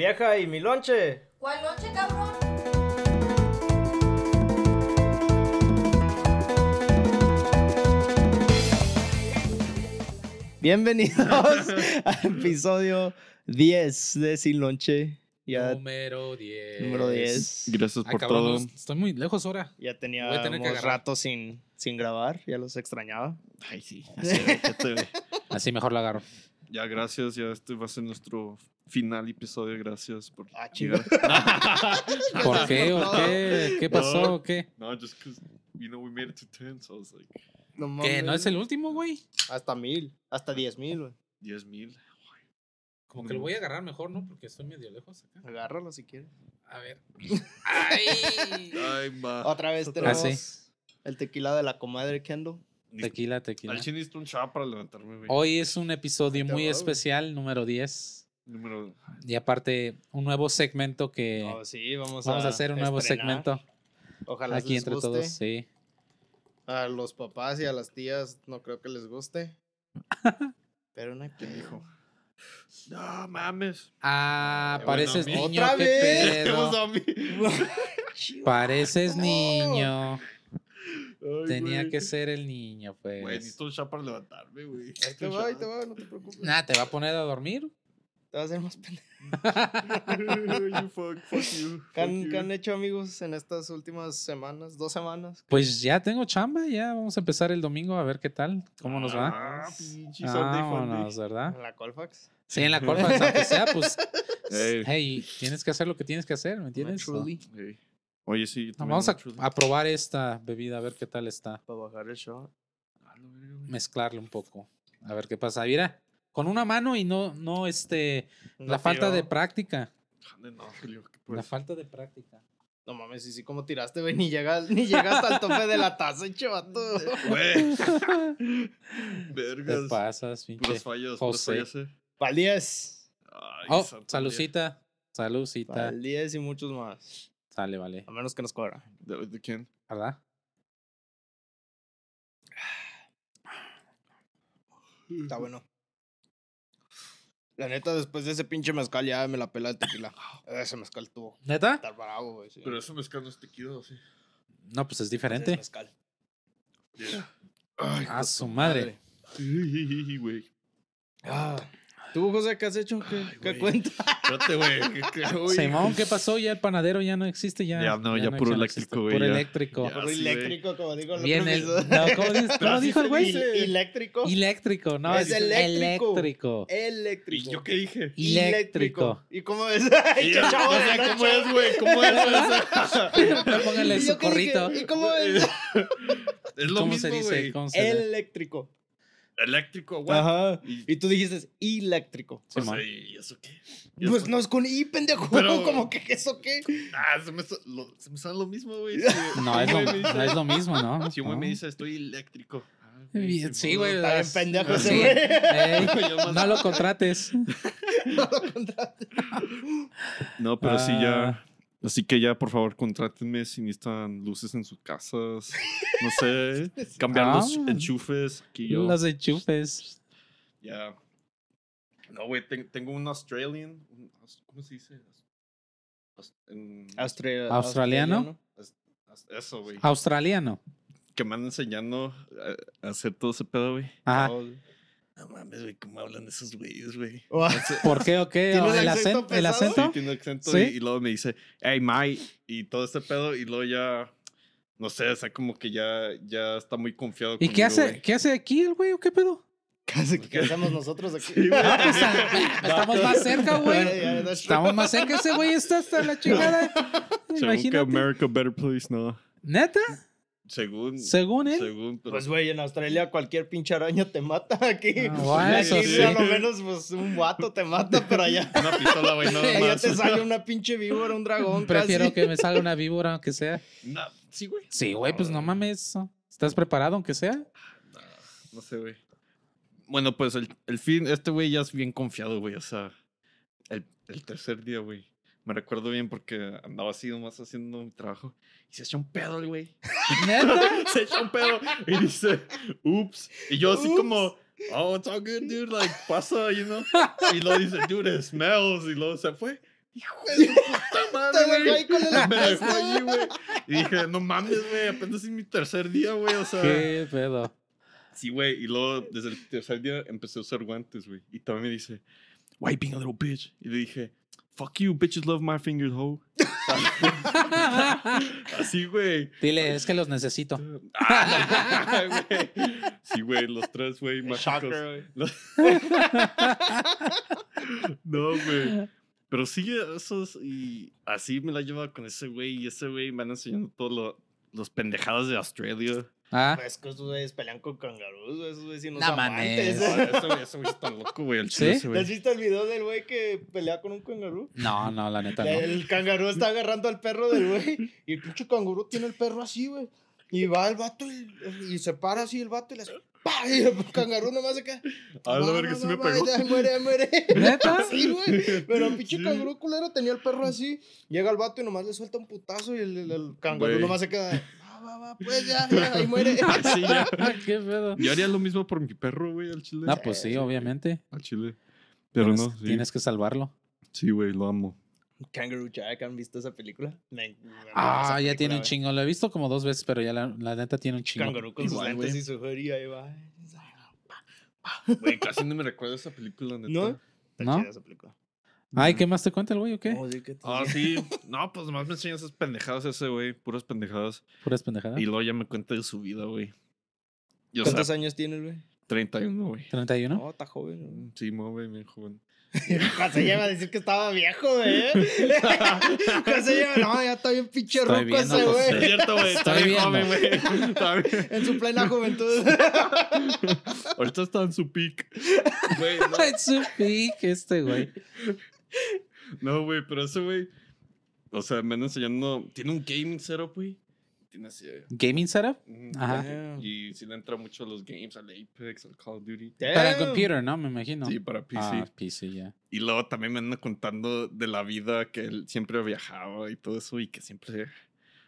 Vieja, ¿y mi lonche? ¿Cuál noche, cabrón? Bienvenidos al episodio 10 de Sin Lonche. Ya, Número 10. número 10. Gracias Ay, por cabrón, todo. no, estoy muy lejos ahora. Ya Voy a tener teníamos que agarrar. rato sin, sin grabar, ya los extrañaba. Ay, sí. Así mejor lo agarro. Ya, gracias. Ya este va a ser nuestro final episodio. Gracias por Ah. ¿Por qué o qué? ¿Qué pasó No. o qué? no, just because, you know, we made it to 10, so I was like, No ¿Qué? ¿No mames. es el último, güey? Hasta mil, hasta diez mil, güey. 10 mil. Como que lo voy a agarrar mejor, ¿no? Porque estoy medio lejos acá. Agárralo si quieres. A ver. ¡Ay! Ay, ma. Otra vez Otra tenemos vez. el tequila de la comadre Kendall. Tequila, tequila. Al necesito un shot para levantarme, güey. Hoy es un episodio muy va, güey. especial, número 10. Número. Y aparte, un nuevo segmento que Oh, sí, vamos, vamos a hacer un nuevo estrenar. segmento Ojalá aquí les entre guste. todos. Sí. A los papás y a las tías no creo que les guste. Pero no hay ¿Qué pedo. dijo? No mames. Ah, pareces a niño, ¡Otra vez! ¿Qué pedo. pasó a mí? Pareces No. niño. Ay, Tenía güey. que ser el niño, Güey, pues. necesito un para levantarme, güey. Ahí te va, ahí te va, no te preocupes. Nada, te va a poner a dormir. Te va a hacer más pendejo. fuck, fuck you. ¿Qué han, qué han hecho amigos en estas últimas semanas? ¿Dos semanas? Pues ya tengo chamba, ya vamos a empezar el domingo a ver qué tal, cómo nos va. Ah, pinche Sunday Vámonos. ¿verdad? En la Colfax. Sí, en la Colfax, aunque sea, pues, Ey. hey, tienes que hacer lo que tienes que hacer, ¿me entiendes? Naturally. Ey. Oye, sí. yo No, también vamos a, probar esta bebida, a ver qué tal está. Para bajar el shot. A la verga, güey. Mezclarle un poco, a ver qué pasa. Mira, con una mano y no, no, este, No la falta de práctica. Jale, no, Julio, ¿qué La falta de práctica. No mames, y sí, como tiraste, güey, ni llegas, ni llegas al tope de la taza, chavato. Güey. Te Vergas. pasas, pinche. Puras José. fallas, eh. Pa'l 10. Ay, Oh, salucita. Salucita. Pa'l 10 y muchos más. Sale, vale. A menos que nos cobra. día. ¿De, de quién? ¿Verdad? Está bueno. La neta, después de ese pinche mezcal ya me la pela el tequila. Ese mezcal tuvo. ¿Neta? Estar bravo, güey. sí. Pero eso mezclando es tequila, ¿o sí? No, pues es Ese diferente. mezcal. Ay, A su madre. Ay, güey. Ah. ¿Tú, José, qué has hecho? ¿Qué, Ay, qué güey. cuenta? Espérate, güey. Simón, ¿qué pasó? Ya el panadero ya no existe. Ya, Ya no, ya puro no eléctrico, güey, Puro ya. eléctrico. Ya. Puro sí, eléctrico, como digo el. No, ¿cómo, dices? ¿Cómo así dijo el güey? Eléctrico. Eléctrico, no, Es eléctrico. eléctrico. ¿Y yo qué dije? Eléctrico. ¿Y cómo es? Ay, Y qué yo- chavo o de sea, la ¿Cómo es, güey? ¿Cómo es? No, Póngale ¿Y su corrito. ¿Y cómo es? es lo ¿Cómo mismo, güey. ¿Cómo se dice? Eléctrico. Eléctrico, güey. Ajá. Y, Y tú dijiste eléctrico. o sea, ¿y eso qué? ¿Y Pues eso? no es con I, pendejo. Pero- como que eso qué. Ah, se me, sa- lo, se me sale lo mismo, güey. No, es lo, no es lo mismo, ¿no? Si un güey me dice estoy eléctrico. Ah, güey, Sí, güey. Está bien pendejo ese güey. Ey, no lo contrates. No lo contrates. No, pero sí Ah. ya. Así que ya, por favor, contrátenme si necesitan luces en sus casas. No sé, cambiar los Ah. enchufes. Aquí yo. Los enchufes. Ya. No, güey, ten- tengo un Australian. un ¿Cómo se dice? En- ¿Australiano? as- Eso, güey. Australiano. Que me andan enseñando a, a hacer todo ese pedo, güey. Ajá. No mames, güey, ¿cómo hablan esos güeyes, güey? ¿Por qué o qué? ¿Tiene un ¿El, acento acen- el acento? Sí, tiene acento ¿Sí? y, y luego me dice, hey, Mai, y todo este pedo, y luego ya, no sé, o sea, como que ya, ya está muy confiado ¿Y qué conmigo, hace, güey. qué hace aquí el güey o qué pedo? Casi que hacemos nosotros aquí. Sí. Ah, pues, estamos más cerca, güey. Estamos más cerca. Ese güey está hasta la chingada. Según que Imagínate. America Better Place, no. ¿Neta? Según, Según él. según, pero... Pues, güey, en Australia cualquier pinche araña te mata. Aquí, Ah, bueno, aquí eso sí. a lo menos, pues, un guato te mata, pero allá, una pistola, güey, nada allá más. te sale una pinche víbora, un dragón. Prefiero casi. que me salga una víbora, aunque sea. No, sí, güey. Sí, güey, pues no mames. ¿Estás preparado, aunque sea? No, no sé, güey. Bueno, pues el, el fin, este güey ya es bien confiado, güey. O sea, el, el tercer día, güey. Me recuerdo bien porque andaba así nomás haciendo mi trabajo. Y se echa un pedo el güey. Se echa un pedo y dice, ups. Y yo así como, oh, it's all good, dude. Like, pasa, you know. Y luego dice, dude, it smells. Y luego se fue. hijo de puta madre, güey. ahí con Me dejó allí, güey. Y dije, no mames, güey, apenas es mi tercer día, güey, o sea. Qué pedo. Sí, güey, y luego desde el tercer día empecé a usar guantes, güey. Y también me dice, why being a little bitch? Y le dije, fuck you, bitches love my fingers, ho. Así, güey. Dile, es que los necesito. Ah, güey. sí, güey, los tres, güey, mágicos. Shocker, güey. Los- no, güey. Pero sí, esos. Y así me la llevaba con ese güey. Y ese güey me han enseñado todos lo- los pendejadas de Australia. Ah, Pues que esos güeyes pelean con cangarús, güey, esos güeyes no mames. amantes. Ese güey, está loco, güey. El chile ¿Sí? ese ¿Te güey. has visto el video del güey que pelea con un cangarú? no, no, la neta no. El cangarú está agarrando al perro del güey y el pinche canguro tiene el perro así, güey. Y va el vato y, y se para así el vato y le hace ¡pah! Y el cangarú nomás se queda. A la "Va, verga, sí me va", pegó. ya muere, muere. ¿Neta? Sí, güey. Pero el pinche Sí. canguro culero tenía el perro así. Llega el vato y nomás le suelta un putazo y el, el- el cangarú nomás se queda. Va, va, pues ya, ya, ahí muere. Sí, ya. Qué pedo. Yo haría lo mismo por mi perro, güey, al chile. Ah, pues sí, obviamente. Al chile. Pero Tienes, no, sí. tienes que salvarlo. Sí, güey, lo amo. Kangaroo Jack, ¿han visto esa película? Me- me Ah, esa ya tiene un chingo. Lo he visto como dos veces, pero ya la, la neta tiene un chingo. Kangaroo con sus Igual, lentes güey. y su hoodie y ahí va. Güey, casi no me recuerdo esa película, neta. ¿No? Está ¿No? chida esa película. Ay, ¿qué más te cuenta el güey o qué? Oh, sí, que te- Ah, sí. No, pues nomás me enseña esas pendejadas ese, güey. Puras pendejadas. Puras pendejadas. Y luego ya me cuenta de su vida, güey. Sea, ¿Cuántos años tienes, güey? 31, güey. 31. No, está joven. güey. Sí, mo, güey, bien joven. José lleva a decir que estaba viejo, güey. José lleva, no, ya está bien pinche viendo, ese, José. Es güey. cierto, güey. Está bien joven, güey. Está bien. En su plena juventud. Ahorita está en su peak. Güey, no. Ay, su pic, este güey. No, güey, pero ese güey. O sea, me anda enseñando. Tiene un gaming setup, güey. Tiene así. eh, Gaming setup. Ajá. Damn. Y sí le entra mucho a los games, al Apex, al Call of Duty. Para Damn. computer, ¿no? Me imagino. Sí, para PC. Ah, PC, ya. Y luego también me anda contando de la vida que él siempre viajaba y todo eso y que siempre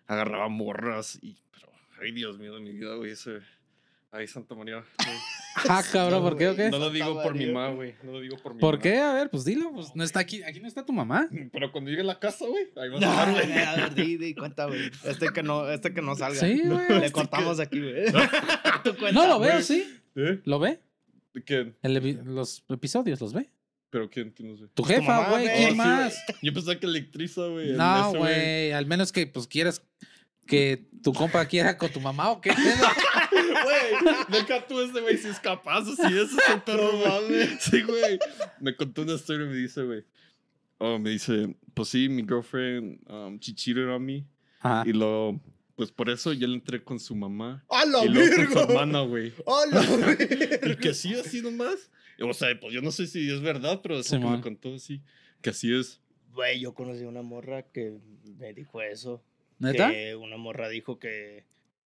agarraba morras y... Pero, ay, Dios mío de mi vida, güey, ese... Ay, Santa María. Ah, cabrón, ¿por qué o qué? No lo digo por mi mamá, güey. No lo digo por mi ¿Por mamá. qué? A ver, pues dilo. Pues no está aquí. Aquí no está tu mamá. Pero cuando llegue a la casa, güey, ahí va a güey, a ver, di, di, cuenta, güey. Este que no, este que no salga. Sí, güey. Le cortamos aquí, güey. No, lo veo, sí. ¿Eh? ¿Lo ve? ¿Quién? El epi- los episodios, ¿los ve? ¿Pero quién? ¿Quién no sé? Tu Pues jefa, güey. ¿Quién Sí, más? Yo pensaba que electriza, güey. No, güey. Al menos que pues quieras que tu compa quiera con tu mamá o qué pedo. Deja tú ese güey si es capaz, o si ese es el perro, No güey. mames. Sí, güey. Me contó una historia y me dice, güey. Oh, me dice, pues sí, mi girlfriend, um, she cheated on me. Ajá. Y luego, pues por eso yo le entré con su mamá. ¡A la y luego con su hermana, güey. ¡A la Y que sí, así nomás. O sea, pues yo no sé si es verdad, pero eso que Simón. me contó, sí. Que así es. Güey, yo conocí a una morra que me dijo eso. ¿Neta? Que una morra dijo que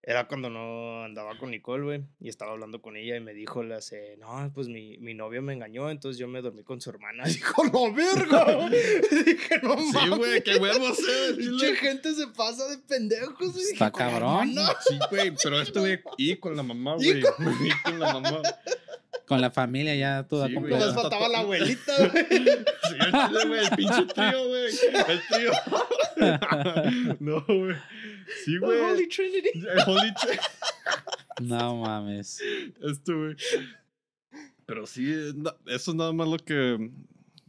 era cuando no andaba con Nicole, güey. Y estaba hablando con ella y me dijo, le hace, no, pues mi, mi novio me engañó, entonces yo me dormí con su hermana. Dijo, ¡la verga! Dije, no Sí, mames. güey, qué huevo ser. Pinche gente se pasa de pendejos. Dije, Está "Con la cabrón". hermana". Sí, güey, pero este güey, y con la mamá, güey. Y con la mamá. Con la familia ya toda Sí, güey. completa. Nomás faltaba la abuelita, güey. Sí, el chile, güey, el pinche trío, güey. El trío. no, güey. Sí, güey. Holy Trinity. El Holy Trinity. No mames. Esto, güey. Pero sí, eso es nada más lo que.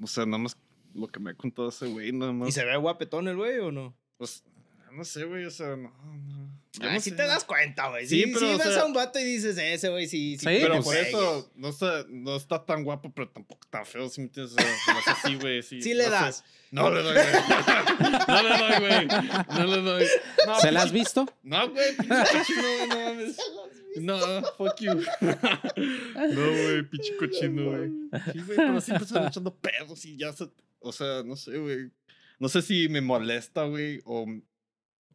O sea, nada más lo que me ha contado ese güey, nada ¿Y más. se ve guapetón el güey o no? Pues, no sé, güey, o sea, no. no. Yo Ah, no sí sé, te no. das cuenta, güey. Sí, Sí, pero, sí o ves sea- a un vato y dices, ese güey sí, sí. Sí, Pero pues, por güey. eso no está, no está tan guapo, pero tampoco tan feo, si me sea, no sé si, güey, sí. Sí le no sé. das. No le doy, güey. No le doy, güey. No le doy. No, ¿Se la has visto? No, güey, pinche cochino, güey, no mames. No, fuck you. No, güey, pinche cochino, güey. Sí, güey, pero siempre están echando pedos y ya se. O sea, no sé, güey. No sé si me molesta, güey, o,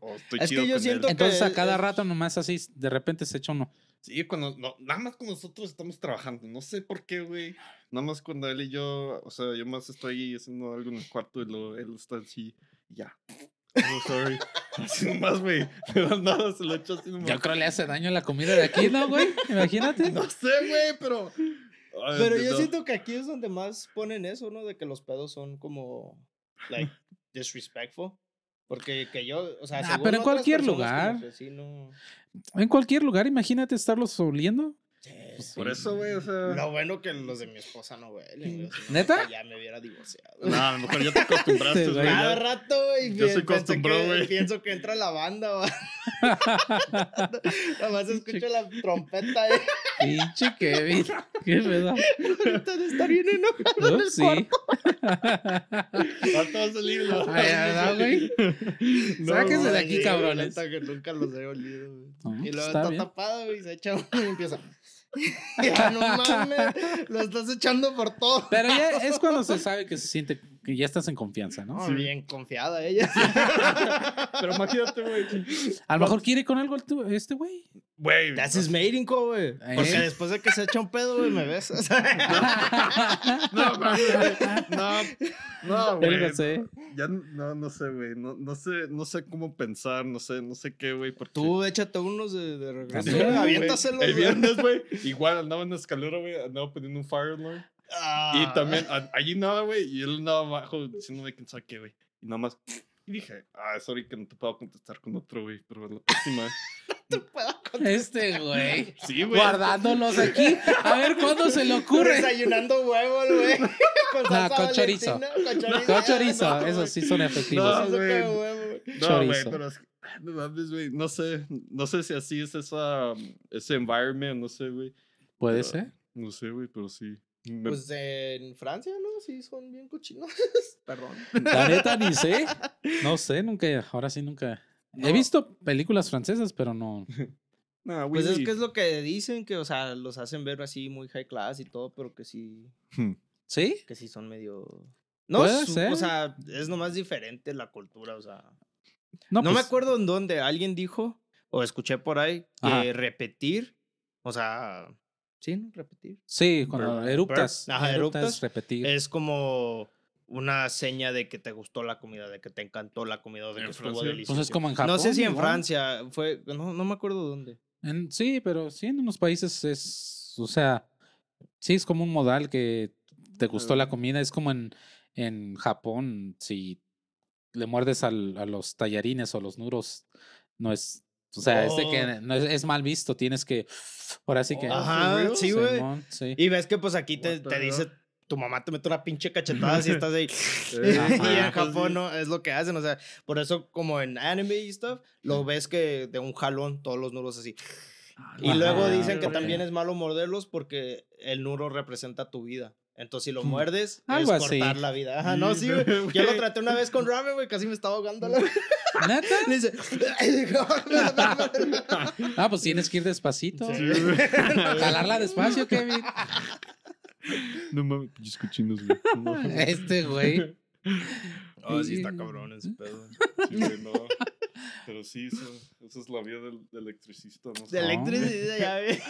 o estoy Es que chido yo con siento él. Entonces a cada es- rato nomás así, de repente se echa uno. Sí, cuando. No, nada más cuando nosotros estamos trabajando. No sé por qué, güey. Nada más cuando él y yo. O sea, yo más estoy ahí haciendo algo en el cuarto y lo, él está así. y Ya. Oh, sorry. Así nomás, güey. De nada se lo echa así nomás. Yo creo le hace daño la comida de aquí, ¿no, güey? Imagínate. No sé, güey, pero. Ay, Pero no. yo siento que aquí es donde más ponen eso, ¿no? De que los pedos son como like, disrespectful. Porque que yo, o sea, Nah, pero en cualquier lugar. sí, no. En cualquier lugar, imagínate estarlos oliendo. Sí. Por eso, güey, o sea. Lo bueno que los de mi esposa no huelen, güey. si no, ¿Neta? Ya me hubiera divorciado. No, a lo mejor ya te acostumbraste, güey. Cada rato, güey. Yo soy acostumbrado, güey. Pienso que entra la banda, güey. Nada más escucho la trompeta, eh. Pinche Kevin. Qué pedo. Ahorita de estar bien enojado en el sí. Ahorita va a salir, ¿no? Ay, ¿verdad, güey? Sáquense de aquí, cabrones. neta que nunca los he olido, güey. No, y luego está tapado, güey, y se echa y empieza. ya no mames, lo estás echando por todo. Pero ya es cuando se sabe que se siente que ya estás en confianza, ¿no? No, bien confiada ella. Pero imagínate, güey. A lo mejor quiere con algo este güey. Güey. That's his mating güey. ¿Eh? Porque después de que se echa un pedo, güey, me besas. No, güey. no, no, güey. No sé. Ya no, no sé, güey. No, no sé, no sé cómo pensar, no sé, no sé qué, güey. porque- Tú échate unos de, de regreso. Sí. Aviéntaselos. El güey. viernes, güey. Igual andaba en la escalera, güey. Andaba poniendo un fire alarm. Ah. Y también, allí nada, güey. Y él andaba abajo diciéndome quién sabe qué, güey. Y nada más. Y dije, ah, sorry que no te puedo contestar con otro, güey. Pero la próxima. te puedo contar. Este güey. Sí, güey. Guardándolos aquí. A ver cuándo se le ocurre. Desayunando huevos, güey. Con, No, salsa con chorizo. Con chorizo. Con chorizo. No, Esos güey. sí son efectivos. No, güey. huevo, güey. No, güey, pero es que- no mames, güey. No sé. No sé si así es esa, ese environment. No sé, güey. Puede Pero- ser. No sé, güey, pero sí. Me- Pues en Francia, ¿no? Sí, son bien cochinos. Perdón. La neta ni sé. No sé, nunca. Ahora sí nunca. He visto películas francesas, pero no. Nah, Pues es que es lo que dicen, que, o sea, los hacen ver así muy high class y todo, pero que sí, ¿Sí? que sí son medio... No, Puede su- ser. o sea, es nomás diferente la cultura, o sea... No, No, me pues, acuerdo en dónde alguien dijo, o escuché por ahí, que Ajá. repetir, o sea, sí, ¿no? Repetir. Sí, cuando Burp. eruptas. Ajá, eruptas, eruptas. repetir. Es como una seña de que te gustó la comida, de que te encantó la comida, de ¿En que estuvo Francia? delicioso. Pues es como en Japón. no sé si en igual. Francia fue, no, no me acuerdo dónde. En- sí, pero sí, en unos países es. O sea, sí, es como un modal que te gustó la comida. Es como en, en Japón, si le muerdes al- a los tallarines o los nuros, no es. O sea, es de Oh. que no es, es mal visto. Tienes que. Ahora sí que. Oh, Ajá, sí, güey. Sí. Y ves que pues aquí te, te dice, tu mamá te mete una pinche cachetada si estás ahí. Y en Japón no, es lo que hacen, o sea, por eso como en anime y stuff, lo ves que de un jalón todos los nuros así. Y Ajá, luego dicen que también es malo morderlos porque el nuro representa tu vida. Entonces si lo Mm. muerdes, Algo es así. cortar la vida. Ajá, no, sí, güey. Yo lo traté una vez con ramen, güey, casi me estaba ahogando la ¿Neta? Le dice, Ah, pues tienes que ir despacito. Sí, güey. Jalarla despacio, Kevin. No mames, pinches cochinos, güey. No. Este güey. Oh, sí está cabrón ese pedo. Sí, güey, no. Pero sí, eso, esa es la vida del, del electricista, no sé. De electricidad, ya ve.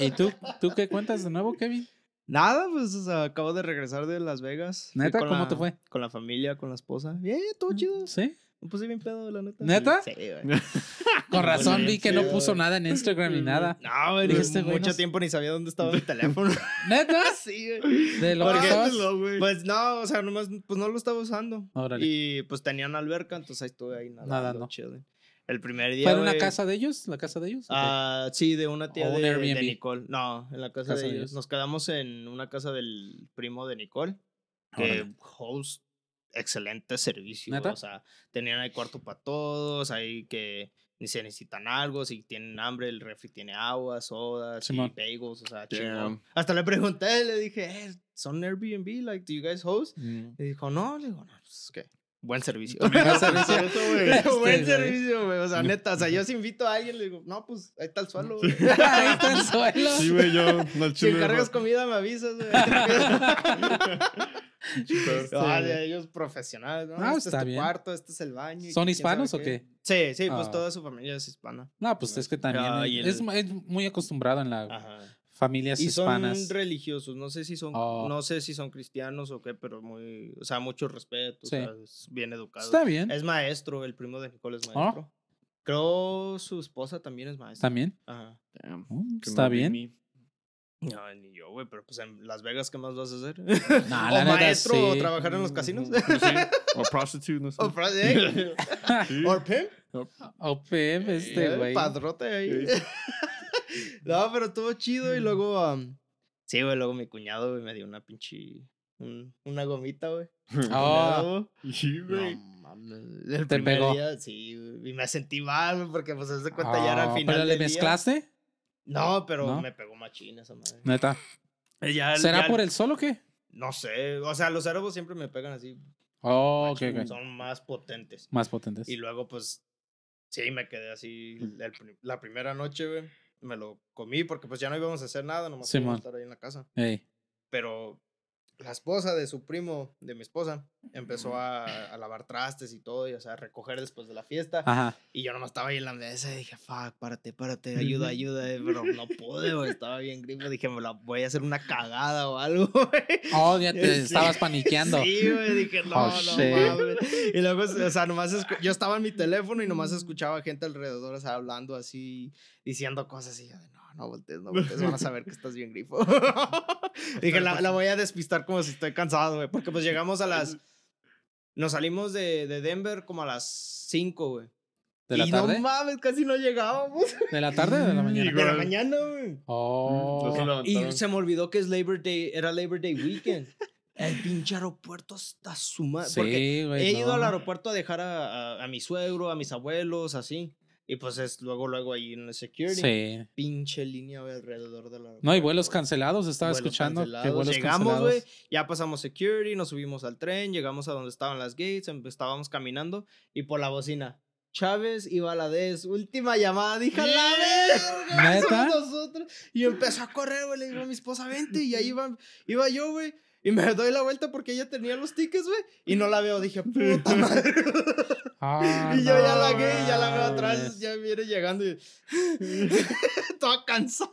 ¿Y tú, tú qué cuentas de nuevo, Kevin? Nada, pues o sea, acabo de regresar de Las Vegas. ¿Neta? con ¿Cómo la- te fue? Con la familia, con la esposa. Bien, todo chido. ¿Sí? Me puse bien pedo, la neta. ¿Neta? Sí, güey. Con razón vi que no puso nada en Instagram ni nada. No, güey, este mucho no- tiempo ni sabía dónde estaba mi teléfono. ¿Neta? sí, güey. De lo ¿Por que No. Pues no, o sea, nomás, pues no lo estaba usando. Órale. Y pues tenían alberca, entonces ahí estuve ahí nadando, Nadando. chilling. El primer día, ¿Fue en una casa de ellos? ¿La casa de ellos? Ah, sí, de una tía ¿O un de, de? Nicole. No, en la casa, Casa de de ellos. ellos. Nos quedamos en una casa del primo de Nicole, que Órale. host excelente servicio. ¿Neta? O sea, tenían ahí cuarto para todos, ahí que ni se necesitan algo, si tienen hambre, el refri tiene agua, sodas, y Simón. bagels, o sea, chingón. Hasta le pregunté, le dije, eh, ¿son Airbnb? Like, do you guys host? Mm. Y dijo, no, le digo, no, pues es que buen servicio. Buen servicio. Güey. Buen servicio, güey. O sea, neta, o sea, yo si invito a alguien, le digo, no, pues ahí está el suelo. Ahí está el suelo. Sí, güey, yo. No, el Si chile, encargas comida, me avisas, güey. Ah, ellos profesionales, ¿no? Ah, este está es tu bien. cuarto, este es el baño. ¿Son hispanos o qué. Sí, sí, pues Ah. toda su familia es hispana. No, pues es que también es, muy acostumbrado en Ajá. Familias Y son hispanas. religiosos, no sé si son, Oh. no sé si son cristianos o qué, pero muy, o sea, mucho respeto, Sí. o sea, es bien educado. Está bien. Es maestro, el primo de Nicole es Oh. maestro. Creo su esposa también es maestra. También. Ajá. Damn, que Está bien. ni- No, ni yo, güey, pero pues en Las Vegas, ¿qué más vas a hacer? Nah, o la neta, maestro o sí. trabajar en los casinos. Sí, O prostitute, no sé. o fra- ¿eh? Sí. Or pimp. OPM, este, Eh, güey. Padrote ahí. No, pero estuvo chido y luego. sí, güey, luego mi cuñado, güey, me dio una pinche. un- una gomita, güey. Oh, Sí, güey. No mames. El Te primer pegó. día, sí, güey, y me sentí mal, güey, porque pues de cuenta ya era al oh, final. ¿Pero le día. mezclaste? No, pero ¿No? me pegó machín esa madre. Neta. Ya- ¿Será ya- por el sol o qué? No sé, o sea, los cerebros siempre me pegan así. Oh, ok, machín, ok. Son más potentes. Más potentes. Y luego, pues, sí, me quedé así la primera noche, güey. Me lo comí porque pues ya no íbamos a hacer nada, nomás íbamos Simón. a estar ahí en la casa. Ey. Pero la esposa de su primo, de mi esposa, empezó a, a lavar trastes y todo, y o sea, a recoger después de la fiesta. Ajá. Y yo nomás estaba ahí en la mesa y dije, fuck, párate, párate, ayuda, ayuda, eh", pero no pude, güey, estaba bien grifo. Dije, me la voy a hacer una cagada o algo, güey. Oh, ya te Sí. estabas paniqueando. Sí, güey, dije, no, Oh, no mames. Y luego, o sea, nomás yo estaba en mi teléfono y nomás escuchaba gente alrededor, o sea, hablando así, diciendo cosas y yo de, no, no voltees, no voltees, van a saber que estás bien grifo. dije, la, la voy a despistar como si estoy cansado, güey, porque pues llegamos a las, nos salimos de, de Denver como a las 5, güey. ¿De la y tarde? no mames, casi no llegábamos. ¿De la tarde o de la mañana? De la mañana, güey. Oh. Y se me olvidó que es Labor Day, era Labor Day weekend. El pinche aeropuerto está su madre. porque Sí, güey. he ido al aeropuerto a dejar a, a- a mi suegro, a mis abuelos, así. Y pues es luego, luego ahí en el security. Sí. Pinche línea güey, alrededor de la. No, y vuelos cancelados. Estaba Vuelos escuchando cancelados. vuelos Llegamos, güey, ya pasamos security, nos subimos al tren, llegamos a donde estaban las gates, em- estábamos caminando y por la bocina. Chávez y Valadez, última llamada, dije, "A la verga, nosotros. Y empezó a correr, güey, le digo a mi esposa, vente, y ahí iba, iba yo, güey. Y me doy la vuelta porque ella tenía los tickets, güey. Y no la veo, dije, puta madre. Ah, y yo ya la vi, ya la veo atrás, ya viene llegando y. Toda cansada.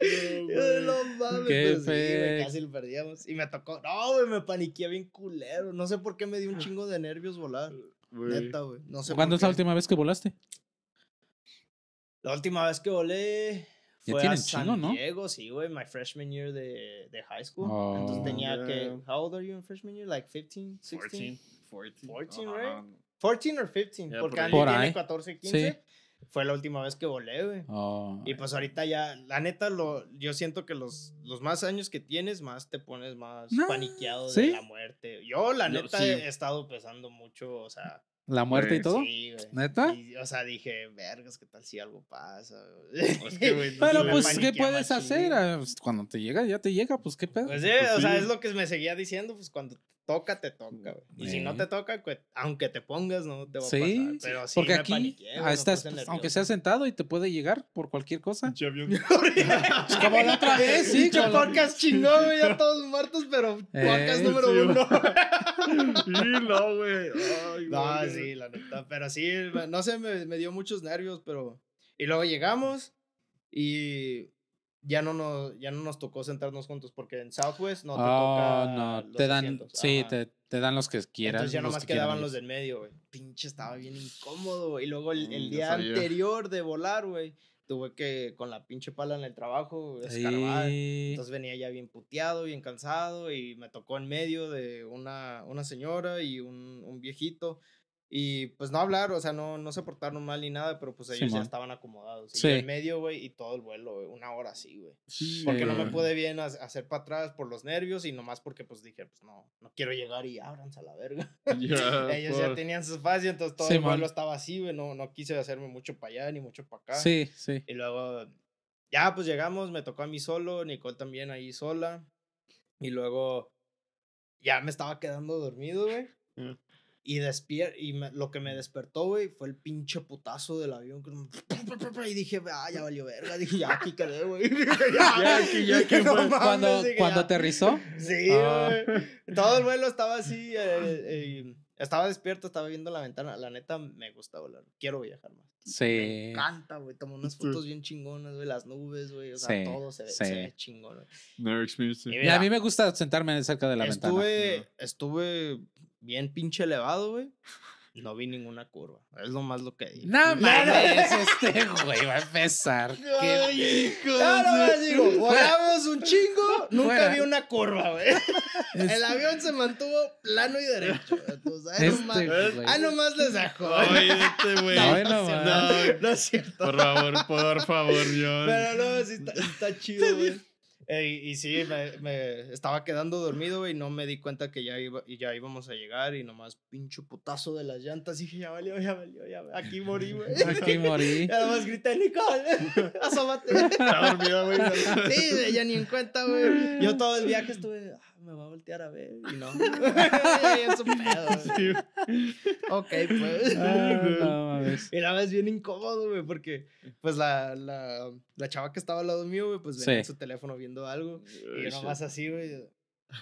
No mames. Qué sí, güey, fe- casi lo perdíamos. Y me tocó. No, güey, me paniqué bien culero. No sé por qué me dio un chingo de nervios volar. Neta, güey. No sé ¿Cuándo es la última vez que volaste? La última vez que volé. Ya Fue a tienen San chingo, ¿no? Diego, sí, güey, my freshman year de, de high school. Oh. Entonces tenía que, Yeah. how old are you in freshman year? Like 15, 16? 14. 14, Ajá. right? 14 or 15, Ya, porque. Andy Por tiene ahí. 14, 15. Sí. Fue la última vez que volé, güey. Oh. Y pues ahorita ya, la neta, lo, yo siento que los, los más años que tienes, más te pones más No, paniqueado ¿sí? de la muerte. Yo, la neta, sí. he estado pesando mucho, o sea, ¿La muerte y todo? sí, güey. ¿Neta? Y, o sea, dije, vergas, ¿qué tal si algo pasa? Es que, güey, Pero pues, ¿qué puedes hacer? Ah, pues, Cuando te llega, ya te llega, pues qué pedo. Pues sí, Pues o sea, es lo que me seguía diciendo, pues cuando toca, te toca, güey. Y si no Eh. te toca, pues, aunque te pongas, no te va Sí, a pasar. Pero sí Porque me aquí ah, estás, pues, aunque sea sentado y te puede llegar por cualquier cosa. Pinche avión. Como la otra vez, sí. La- podcast chingón, güey, ya todos muertos, pero podcast Eh, número sí, uno. Sí, no, güey. Ay, No, güey. sí, la neta. Pero sí, no sé, me, me dio muchos nervios, pero. Y luego llegamos y ya no nos, ya no nos tocó sentarnos juntos porque en Southwest no te Oh, toca. no, los te dan, asientos. sí, te, te dan los que quieran. Entonces ya nomás que quedaban los del medio, güey. Pinche, estaba bien incómodo, güey. Y luego el, el Mm, ya día sabía. anterior de volar, güey, tuve que, con la pinche pala en el trabajo, escarbar. Sí. Entonces venía ya bien puteado, bien cansado y me tocó en medio de una, una señora y un, un viejito. Y pues no hablar, o sea, no, no se portaron mal ni nada, pero pues ellos ya estaban acomodados. Y Sí. yo en medio, güey, y todo el vuelo, güey, una hora así, güey. Sí, Porque no me pude bien ha- hacer para atrás por los nervios y nomás porque pues dije, pues no, no quiero llegar y ábranse a la verga. Ya, ellos ya tenían su espacio, entonces todo el vuelo estaba así, güey, no, no quise hacerme mucho para allá ni mucho para acá. Sí, sí. Y luego, ya pues llegamos, me tocó a mí solo, Nicole también ahí sola. Y luego, ya me estaba quedando dormido, güey. Mm. Y despier y me- lo que me despertó, güey, fue el pinche putazo del avión. que me- Y dije, ah, ya valió verga. Dije, ya aquí quedé, güey. Dije, Ya aquí, ya aquí "No Cuando, cuando "Ya". aterrizó, Sí, Ah. güey. Todo el vuelo estaba así. eh, eh, estaba despierto, estaba viendo la ventana. La neta, me gusta volar. Quiero viajar más. Me sí. encanta, güey. Tomé unas fotos bien chingonas, güey. Las nubes, güey. O sea, Sí, todo se ve, sí. se ve chingón, güey. Never experienced it. Y a mí me gusta sentarme cerca de la ventana. estuve, estuve bien pinche elevado, güey. No vi ninguna curva. Es lo más lo que di. No mames, este güey va a empezar. Qué- Ay, hijo de- digo, volamos un chingo, nunca Fuera. vi una curva, güey. El avión se mantuvo plano y derecho. Entonces, ahí, Este nomás, güey. ahí nomás les dejo. Ay, este güey. No, no, No. No es cierto. por favor, por favor, John. Pero no, sí está, está chido, güey. Ey, y sí, me, me estaba quedando dormido, güey, y no me di cuenta que ya, iba, y ya íbamos a llegar y nomás pincho putazo de las llantas. Y dije, ya valió, ya valió, ya valió. Aquí morí, güey. Aquí morí. Ya nomás grité, Nicole, asómate. Está dormida, güey. Sí, ya ni en cuenta, güey. Yo todo el viaje estuve, ah, me va a voltear a ver. Y no. En su pedo, güey. Ok, pues. Ah, no mames. Y la vez bien incómodo, güey, porque pues la, la, la chava que estaba al lado mío, güey, pues venía en Sí. su teléfono viendo algo. Y yo nomás así, güey. De Eh,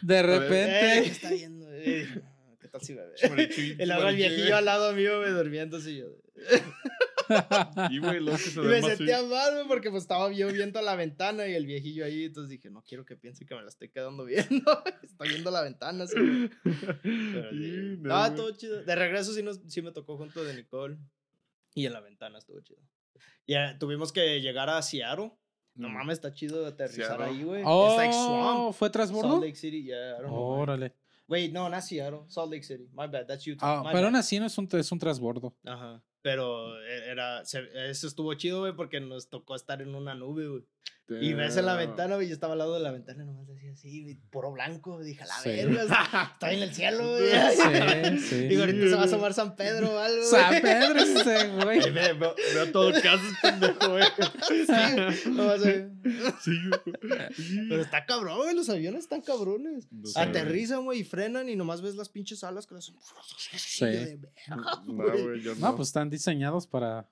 ¿qué repente. está viendo? güey? Y dije, "Ah, ¿Qué tal si bebé? Luego el marichi, viejillo al lado mío, güey, durmiéndose y yo. Y, güey, que se Y me sentía mal, güey, porque pues estaba yo viendo a la ventana y el viejillo ahí. Entonces dije, no quiero que piense que me la estoy quedando viendo. Estoy viendo la ventana, así. Pero sí. No, estuvo chido. De regreso sí, nos, sí me tocó junto de Nicole. Y en la ventana estuvo chido. Ya tuvimos que llegar a Seattle. No Mm. mames, está chido aterrizar Seattle. ahí, güey. It's like Oh, swamp. ¿fue Salt transbordo? Lake City, yeah, I don't know. Órale. Wait, no, not Seattle. Salt Lake City. My bad, that's Utah. Ah, My pero bad. aún así no es un, es un transbordo. Ajá. Pero e- era, se- eso estuvo chido, güey, porque nos tocó estar en una nube, güey. Y ves en la Damn. ventana, güey, yo estaba al lado de la ventana, nomás decía así, puro blanco. Dije, a la Sí. verga, estoy en el cielo, güey. Sí, sí. Digo, ahorita se va a asomar San Pedro o algo. güey. San Pedro ese güey. Ve- Veo, veo todo que haces, pendejo, güey. Sí, nomás. Sí, güey. Pero está cabrón, güey, los aviones están cabrones. No sé, Aterrizan, güey, y frenan y nomás ves las pinches alas que las. No, güey, yo No, pues están diseñados para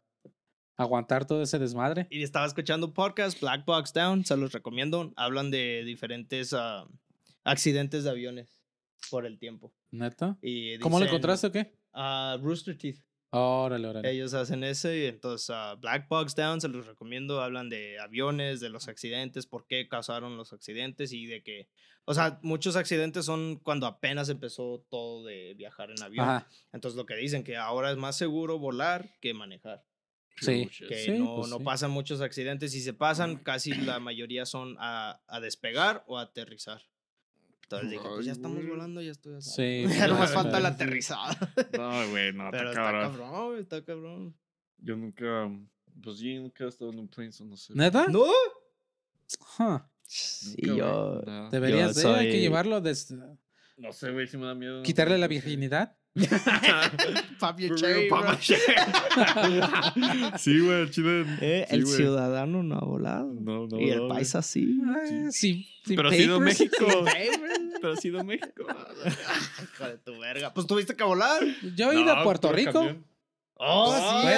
aguantar todo ese desmadre. Y estaba escuchando un podcast, Black Box Down, se los recomiendo. Hablan de diferentes ah, accidentes de aviones por el tiempo. ¿Neta? Y ¿Cómo lo dicen, encontraste o qué? ah, Rooster Teeth. Órale, órale. Ellos hacen eso y entonces ah, Black Box Down se los recomiendo. Hablan de aviones, de los accidentes, por qué causaron los accidentes y de que, o sea, muchos accidentes son cuando apenas empezó todo de viajar en avión. Ajá. Entonces lo que dicen que ahora es más seguro volar que manejar. Sí. Que Sí, no, pues no sí. pasan muchos accidentes. Si se pasan, casi la mayoría son a, a despegar o a aterrizar. Entonces dije, pues ya estamos volando, ya estoy a salvo. Sí, ya nomás claro. falta la aterrizada. No, güey, no, Pero está está cabrón. cabrón, güey, está cabrón. Yo nunca, pues yo nunca he estado en un plane, no sé. ¿Neta? ¿No? Huh. Sí, Nunca, yo... Deberías de, Yo hay que soy- llevarlo, des- No sé, güey, si me da miedo. quitarle la No sé. virginidad. Pop your pop my. Sí, güey, el chile. Eh, sí, el ciudadano no ha volado. No, no. y el no, paisa sí. Ah, sí, sin Pero ha sido. México. Pero ha sido México. Hijo de tu verga. Pues tuviste que volar. Yo he ido a Puerto Rico. Oh, Ah, sí,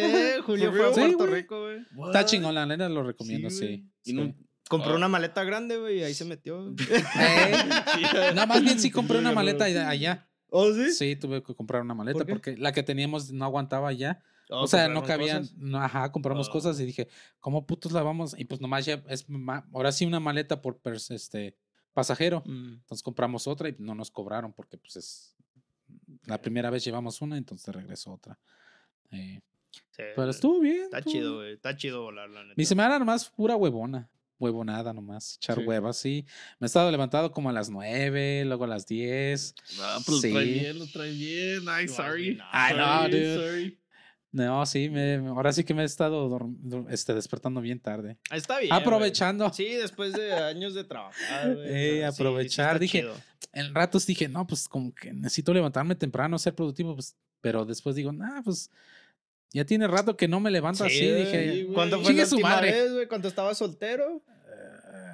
eh, Julio fue a Puerto. Rico, güey. Está chingón, la neta lo recomiendo, Sí, sí. Y no- Compró Ah. una maleta grande, güey, y ahí se metió. güey. Eh, no, más bien sí compré una maleta allá. ¿Oh, sí? Sí, tuve que comprar una maleta porque la que teníamos no aguantaba allá. Oh, o sea, no ¿compraron cabían. No, ajá, compramos Oh. cosas y dije, ¿cómo putos la vamos? Y pues nomás ya es ahora sí una maleta por este pasajero. Mm. Entonces compramos otra y no nos cobraron porque pues es la primera vez llevamos una, entonces regresó otra. Eh, Sí, pero estuvo bien. Está estuvo- chido, güey. Está chido volar, la neta. Mi semana nomás pura huevona. Huevonada nomás, echar Sí. huevas, sí. Me he estado levantado como a las 9, luego a las 10. No, pues lo trae Sí. bien, lo trae bien. Ay, No, sorry. no. Ay, no, dude. sorry. No, sí, me, ahora sí que me he estado este, despertando bien tarde. Ah, Está bien. Aprovechando. Sí, después de años de trabajar, güey. Eh, sí, sí aprovechar, está dije, chido. En ratos dije, no, pues como que necesito levantarme temprano, ser productivo, pues, pero después digo, nah, pues ya tiene rato que no me levanto Sí, así. Dije. ¿Cuándo fue la última madre. vez, güey? Cuando estaba soltero.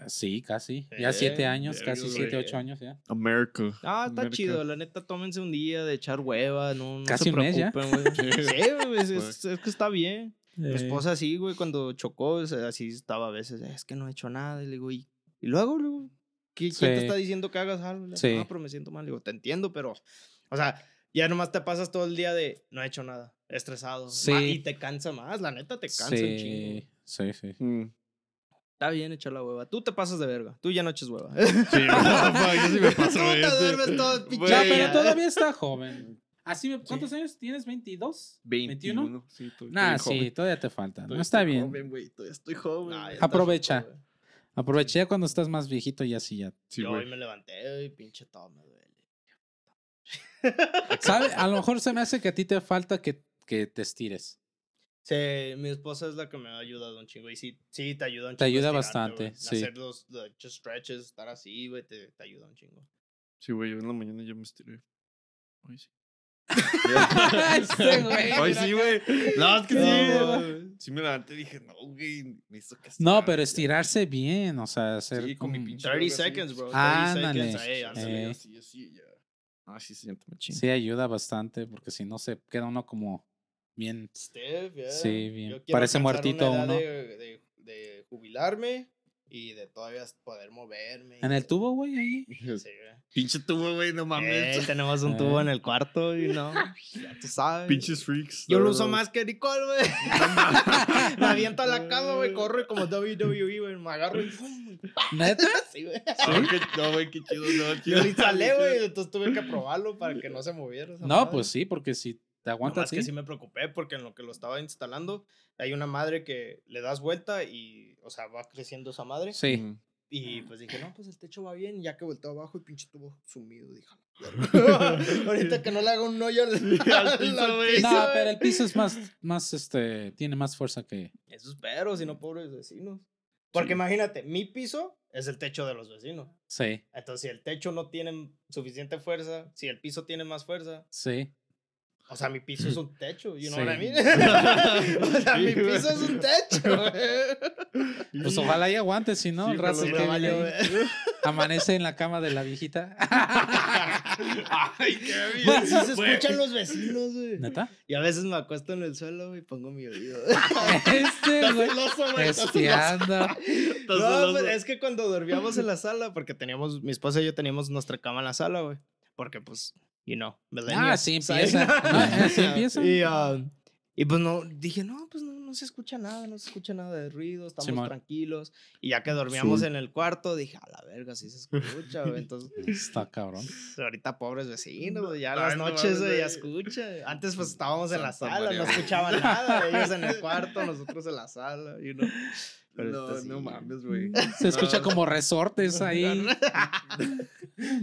"Eh, sí, casi. Ya siete Eh, años, casi güey. siete, ocho años ya. America. Ah, está América. chido. La neta, tómense un día de echar hueva. No, no Casi se un mes ya. preocupen, güey. Sí, güey. Es, es- es que está bien. Mi Eh, esposa sí, güey, cuando chocó, o sea, así estaba a veces. Es que no he hecho nada. Y le digo, ¿y, y luego, luego? ¿Qui- ¿Quién te Sí. está diciendo que hagas algo? Le digo, Sí. No, pero me siento mal. Le digo, te entiendo, pero. O sea, ya nomás te pasas todo el día de no he hecho nada, estresado. Sí. Y te cansa más, la neta te cansa un chingo. sí, sí, sí. Mm. Está bien echar la hueva. Tú te pasas de verga. Tú ya no eches hueva. Sí, no, yo sí me paso, Tú güey. te sí. duermes todo Ya, día. pero todavía está joven. Así me- ¿Cuántos años tienes? ¿22? 21. Sí, to- Nah, estoy sí, joven. todavía te falta. No está estoy bien. joven, güey, Todavía estoy joven. Nah, Aprovecha. Aproveché ya cuando estás más viejito y así ya. Sí, Yo hoy me levanté y pinche todo me duele. ¿Sabe? A lo mejor se me hace que a ti te falta que, que te estires. Sí, mi esposa es la que me ha ayudado un chingo. Y sí, sí te ayuda un Te chingo. ayuda estirarte, bastante, sí. Hacer los, los stretches, estar así, güey, te, te ayuda un chingo. Sí, güey, yo en la mañana ya me estiré. Hoy sí. Hoy sí, güey. No, es que No, sí. me levanté y dije, no, güey, me hizo que No, pero ya". estirarse bien, o sea, hacer. Sí, con mi como- pinche 30 yoga así. seconds, bro. 30 Ándale. seconds. ahí, ándale. Eh. Así, así, ya. Ah, sí, se siente machín. Sí, ayuda bastante, porque si no se queda uno como bien. Stiff, yeah. Sí, bien. Yo Parece muertito uno. De, de, de jubilarme y de todavía poder moverme. ¿En el tubo, güey? Ahí. Sí, güey. Pinche tubo, güey, no Eh, mames. tenemos un Eh. tubo en el cuarto y no, ya tú sabes. Pinches freaks. Yo lo uso más que Nicole, güey. me aviento a la cama, güey, corro y como WWE, güey, me agarro y ¡pum! ¿Neta? Sí, güey. No, güey, qué chido. No, Yo chido. ni salé, güey, entonces tuve que probarlo para que no se moviera. No, madre. pues sí, porque si te aguanta Nomás que sí me preocupé porque en lo que lo estaba instalando hay una madre que le das vuelta y, o sea, va creciendo esa madre. Sí. Y pues dije, no, pues el techo va bien. Ya que volteó abajo, el pinche tubo sumido. Dije, ahorita que no le haga un hoyo al, al piso, güey. No, pero el piso es más, más, este, tiene más fuerza que. Eso espero, si no, pobres vecinos. Porque Sí. imagínate, mi piso es el techo de los vecinos. Sí, Entonces, si el techo no tiene suficiente fuerza, si el piso tiene más fuerza, sí. O sea, mi piso es un techo, you know Sí. what I mean? o sea, mi piso es un techo, güey. Pues ojalá y aguante, si no, Sí, el rato que güey. amanece en la cama de la viejita. Ay, qué bien. Sí se Güey. escuchan los vecinos, güey. ¿Neta? Y a veces me acuesto en el suelo y pongo mi oído. Este, güey. No, pues es que cuando dormíamos en la sala, porque teníamos, mi esposa y yo teníamos nuestra cama en la sala, güey. Porque, pues, you know, Ah, millennials, sí ¿sabes? empieza. No, así empieza. Y, ah, y pues no, dije, no, pues no, no se escucha nada, no se escucha nada de ruido, estamos Simón. tranquilos. Y ya que dormíamos Azul. en el cuarto, dije, a la verga, sí se escucha, güey. Entonces, Está cabrón. ahorita pobres vecinos, güey, ya Ay, las no noches, güey, ya escucha. Antes, pues estábamos en la sala, no escuchaban nada, ellos en el cuarto, nosotros en la sala, you know. Pero No, no mames, güey. Se escucha No. como resortes ahí.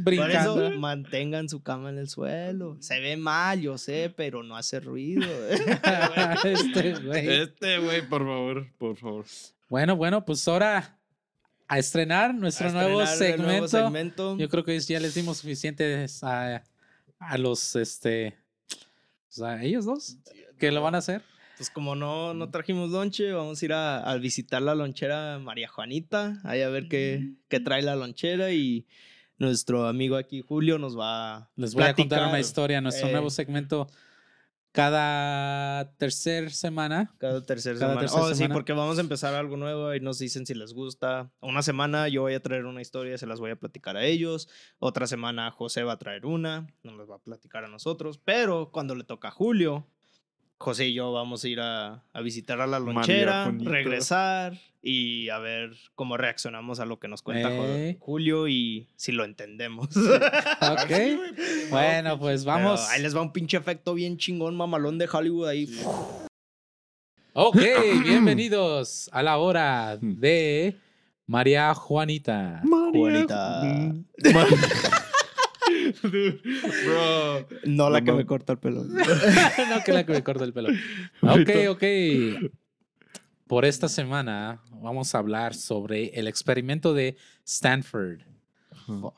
Por eso brincando. mantengan su cama en el suelo. Se ve mal, yo sé, pero no hace ruido. este güey. Este, güey, por favor, por favor. Bueno, bueno, pues ahora a estrenar nuestro A nuevo, estrenar el nuevo segmento. segmento. Yo creo que ya les dimos suficientes a, a los, este, pues, a ellos dos que lo van a hacer. Pues como no, no trajimos lonche, vamos a ir a, a visitar la lonchera María Juanita, ahí a ver qué, qué trae la lonchera y nuestro amigo aquí Julio nos va a Les voy a contar una historia, nuestro eh, nuevo segmento cada tercer semana. Cada tercer Cada semana. tercer oh, sí, porque vamos a empezar algo nuevo y nos dicen si les gusta. Una semana yo voy a traer una historia, se las voy a platicar a ellos. Otra semana José va a traer una, nos las va a platicar a nosotros. Pero cuando le toca a Julio, José y yo vamos a ir a, a visitar a la María lonchera, Juanita. regresar y a ver cómo reaccionamos a lo que nos cuenta Ey. Julio y si lo entendemos. Ok. Bueno, pues vamos. Pero ahí les va un pinche efecto bien chingón, mamalón de Hollywood ahí. Ok, bienvenidos a la hora de María Juanita. Juanita. Bro. No la No que me mames. corta el pelo. no, que la que me corta el pelo. Ok, ok. Por esta semana vamos a hablar sobre el experimento de Stanford.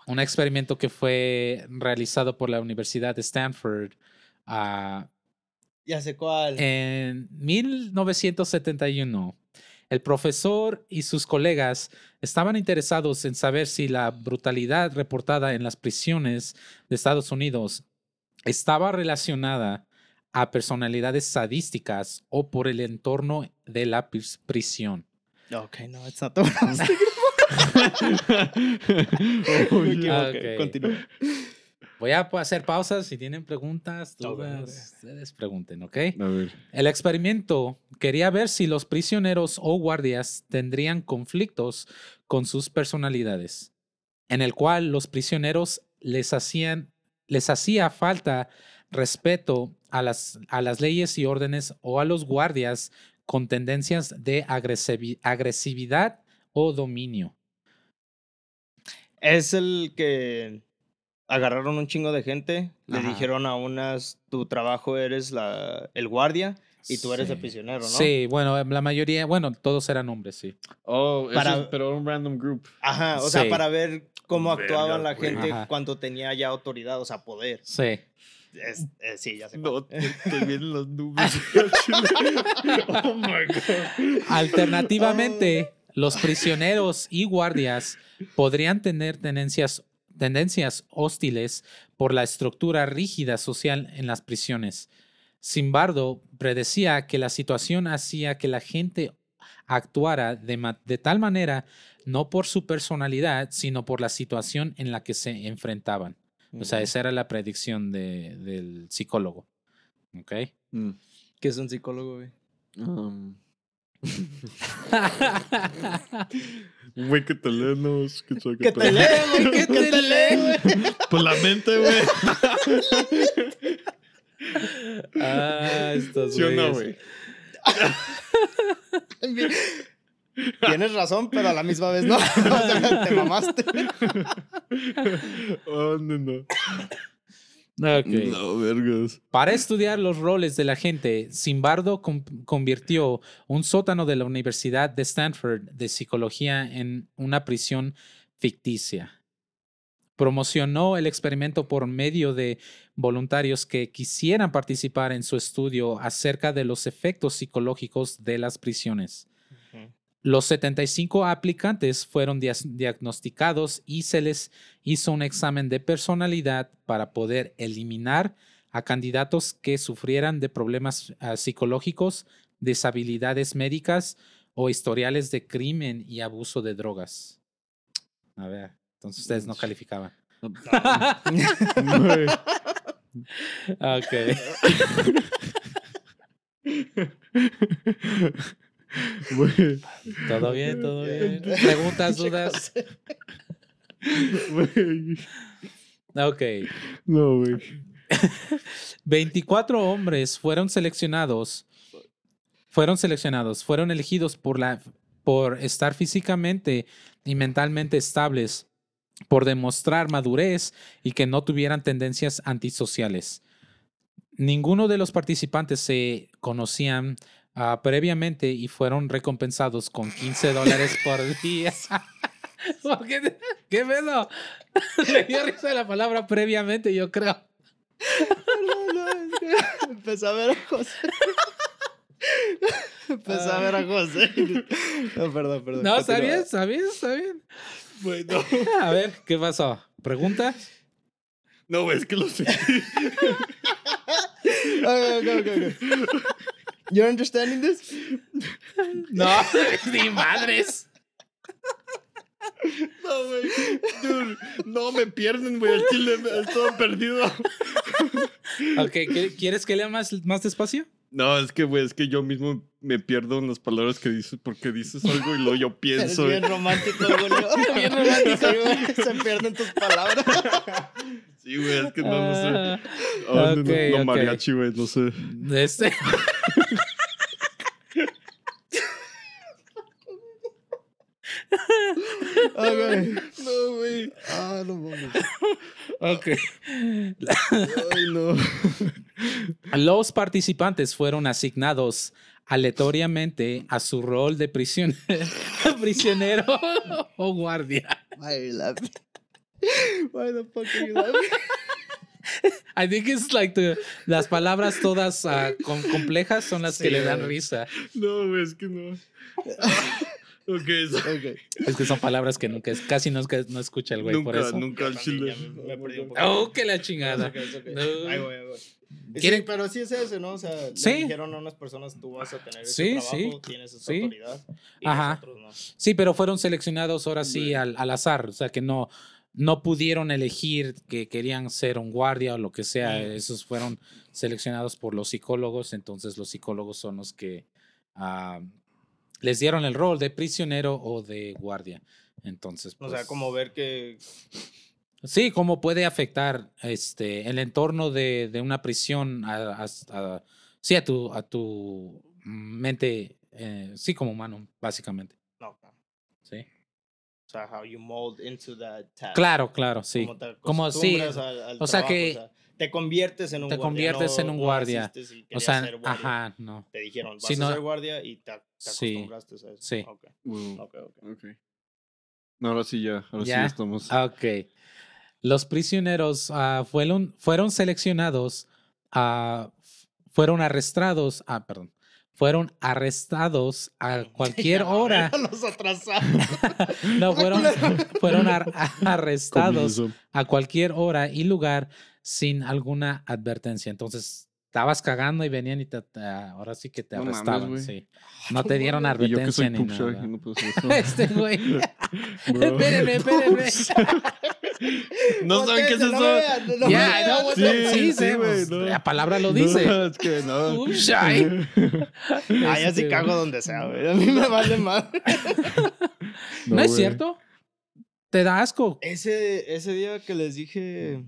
Un experimento que fue realizado por la Universidad de Stanford ah, Ya sé cuál. en 1971. El profesor y sus colegas estaban interesados en saber si la brutalidad reportada en las prisiones de Estados Unidos estaba relacionada a personalidades sadísticas o por el entorno de la pris- prisión. Ok, no, it's not the one I was thinking. Me equivoqué, ok. Continúa. Voy a pa- hacer pausas. Si tienen preguntas, dudas, ustedes pregunten, ¿ok? A ver. El experimento quería ver si los prisioneros o guardias tendrían conflictos con sus personalidades, en el cual los prisioneros les hacían les hacía falta respeto a las, a las leyes y órdenes o a los guardias con tendencias de agresivi- agresividad o dominio. Es el que agarraron un chingo de gente, le Ajá. dijeron a unas, tu trabajo eres la, el guardia y tú eres el prisionero, ¿no? Sí, bueno, la mayoría, bueno, todos eran hombres, sí. Oh, Para- es- pero un random group. Ajá, o Sí. sea, para ver cómo Verga, actuaba la gente Ajá. cuando tenía ya autoridad, o sea, poder. Sí. Es- eh, sí, ya sé. No, te, te vienen las nubes. oh my god. Alternativamente, los prisioneros y guardias podrían tener tendencias, tendencias hostiles por la estructura rígida social en las prisiones. Simbardo predecía que la situación hacía que la gente actuara de, ma- de tal manera no por su personalidad, sino por la situación en la que se enfrentaban. O sea, esa era la predicción de- del psicólogo. ¿Ok? Mm, ¿Qué es un psicólogo, güey? um. Güey que te lee, no, es que Que te lee, güey, que te güey. Por la mente, güey. ah, estos ¿Sí o no, güeyes. güey? Tienes razón, pero a la misma vez no. Te mamaste. Oh, no, no. Ok. No, vergas. Para estudiar los roles de la gente, Simbardo con- convirtió un sótano de la Universidad de Stanford de Psicología en una prisión ficticia. Promocionó el experimento por medio de voluntarios que quisieran participar en su estudio acerca de los efectos psicológicos de las prisiones. Los 75 aplicantes fueron diagnosticados y se les hizo un examen de personalidad para poder eliminar a candidatos que sufrieran de problemas ah, psicológicos, deshabilidades médicas o historiales de crimen y abuso de drogas. A ver, entonces ustedes no calificaban. Ok. Todo bien, todo bien. Preguntas, dudas. Ok. No, güey. 24 hombres fueron seleccionados. Fueron seleccionados, fueron elegidos por, la, por estar físicamente y mentalmente estables, por demostrar madurez y que no tuvieran tendencias antisociales. Ninguno de los participantes se conocían ah, previamente y fueron recompensados con 15 dólares por día. ¿Por qué? ¿Qué pedo? Le dio risa la palabra previamente, yo creo. No, no, es que empecé a ver a José. Empecé a ver a José. No, perdón, perdón. No, está bien, está bien, está bien. Bueno. A ver, ¿qué pasó? ¿Pregunta? No, es que lo sé. Okay, okay, okay. You're understanding this? No, ni madres. No, güey. Dude, no me pierden, güey. El chile estoy perdido. Ok, ¿qué- ¿quieres que lea más, más despacio? No, es que, güey, es que yo mismo me pierdo en las palabras que dices porque dices algo y luego yo Eres pienso. bien romántico, Julio. Bien romántico, güey. Se pierden tus palabras. Sí, güey, es que no, no sé. Ah, Ah, no, no, no, ok. mariachi, güey, no sé. Este. Okay. No, güey. Ah, no mames. Ok. Ay, no. Los participantes fueron asignados aleatoriamente a su rol de prisionero, prisionero o guardia. Why are you laughing? Why the fuck are you laughing? I think it's like the, las palabras todas com- complejas son las que le dan risa. No, es que no. Ok, eso. Okay. Es que son palabras que nunca, casi no, no escucha el güey por Nunca, eso. nunca al chile. Me- me. Oh, que la chingada. Okay, okay. No. Ahí voy, ahí voy. Sí, ¿Quieren- pero sí es eso, ¿no? O sea, Sí. le dijeron a unas personas, tú vas a tener ese Sí, trabajo, sí, tienes esa sí. autoridad, y Ajá. nosotros no. Sí, pero fueron seleccionados ahora sí al, al azar. O sea que no, no pudieron elegir que querían ser un guardia o lo que sea. Esos fueron seleccionados por los psicólogos. Entonces los psicólogos son los que ah, les dieron el rol de prisionero o de guardia. Entonces, O sea, pues, como ver que Sí, cómo puede afectar este, el entorno de, de una prisión a, a- a- sí, a tu, a tu mente, eh, sí, como humano, básicamente. No. Sí. O sea, how you mold into that task. Claro, claro, sí. Como, te Como sí, acostumbras al- al o sea que te conviertes en un te guardia. conviertes en un no guardia. si O sea, guardia. ajá, no. Te dijeron, vas Sí, a no- ser guardia y te, te Sí, acostumbraste a eso. sí. Ok, Wow. ok, ok. Ok. No, ahora sí ya. Ahora ¿Ya? sí estamos. Ok. Los prisioneros ah, fueron, fueron seleccionados, ah, fueron arrestados, ah, perdón, fueron arrestados a cualquier Ya, hora. Los atrasados. No, fueron, fueron ar- arrestados a cualquier hora y lugar sin alguna advertencia. Entonces, estabas cagando y venían y te, te- ahora sí que te No arrestaban. sí. No te dieron Y yo que advertencia soy ni nada. no puedo hacer eso. Este güey. Espérenme, espérenme. No saben qué es no eso. no Ya, no, Sí, sí, sí, pues, no. La palabra lo No, dice. es que no. Poop. Ah, ya sí Este, cago donde sea, güey. A mí me vale más. ¿No, es cierto? Te da asco. Ese, ese día que les dije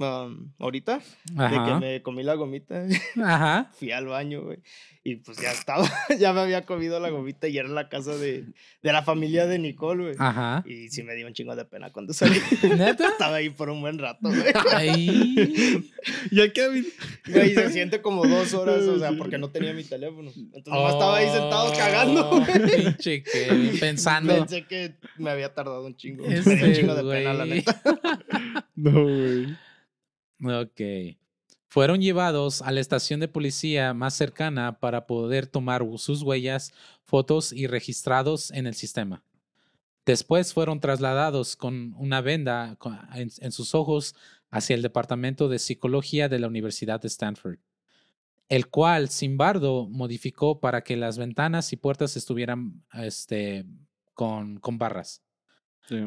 um, ahorita, de que me comí la gomita, Ajá. fui al baño, güey. Y pues ya estaba, ya me había comido la gomita y era en la casa de, de la familia de Nicole, güey. Ajá. Y sí me dio un chingo de pena cuando salí. ¿Neta? estaba ahí por un buen rato, güey. Ay. Y. Güey, se siente como dos horas, o sea, porque no tenía mi teléfono. Entonces estaba ahí sentado cagando, Oh, güey. Pinche Kevin, pensando. Pensé que me había tardado un chingo. Me dio un chingo de pena, la güey. neta. No, güey. Ok. Fueron llevados a la estación de policía más cercana para poder tomar sus huellas, fotos y registrados en el sistema. Después fueron trasladados con una venda en, sus ojos hacia el Departamento de Psicología de la Universidad de Stanford, el cual, sin embargo, modificó para que las ventanas y puertas estuvieran este, con, con barras. Sí.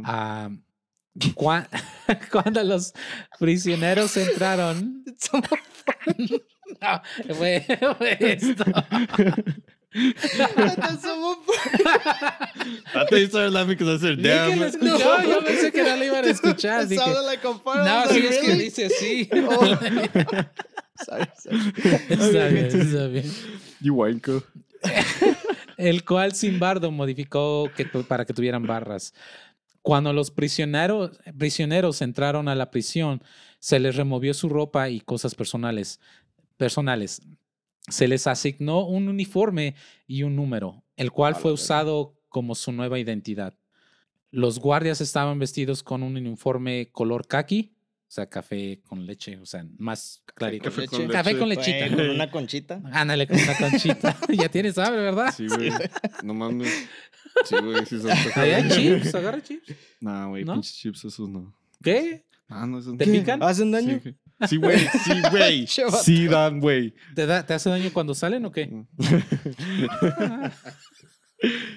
Cua- cuando los prisioneros entraron. No, fue, fue esto. I thought you started laughing because I said, damn. lo escuchó, yo pensé que no lo iban a escuchar. It Dije, sounded like a. I no, sí es que dice así. Oh. Sorry, sorry. Está bien, está bien. You wanko. El cual Simbardo modificó que, para que tuvieran barras. Cuando los prisioneros, prisioneros entraron a la prisión, se les removió su ropa y cosas personales. personales. Se les asignó un uniforme y un número, el cual fue usado como su nueva identidad. Los guardias estaban vestidos con un uniforme color kaki, o sea, café con leche, o sea, más clarito. Café con leche. Café con lechita. Con una conchita. Ándale con una conchita. ya tienes hambre, ¿verdad? Sí, güey. No mames. Sí, güey, sí son Ahí hay chips, agarra chips. Nah, güey, ¿No? pinches chips, esos no. ¿Qué? Ah, no, esos ¿Te no. pican? ¿Hacen daño? Sí, Sí, güey, sí, güey. Vato. Sí, dan, güey. ¿Te, da- ¿Te hace daño cuando salen o qué?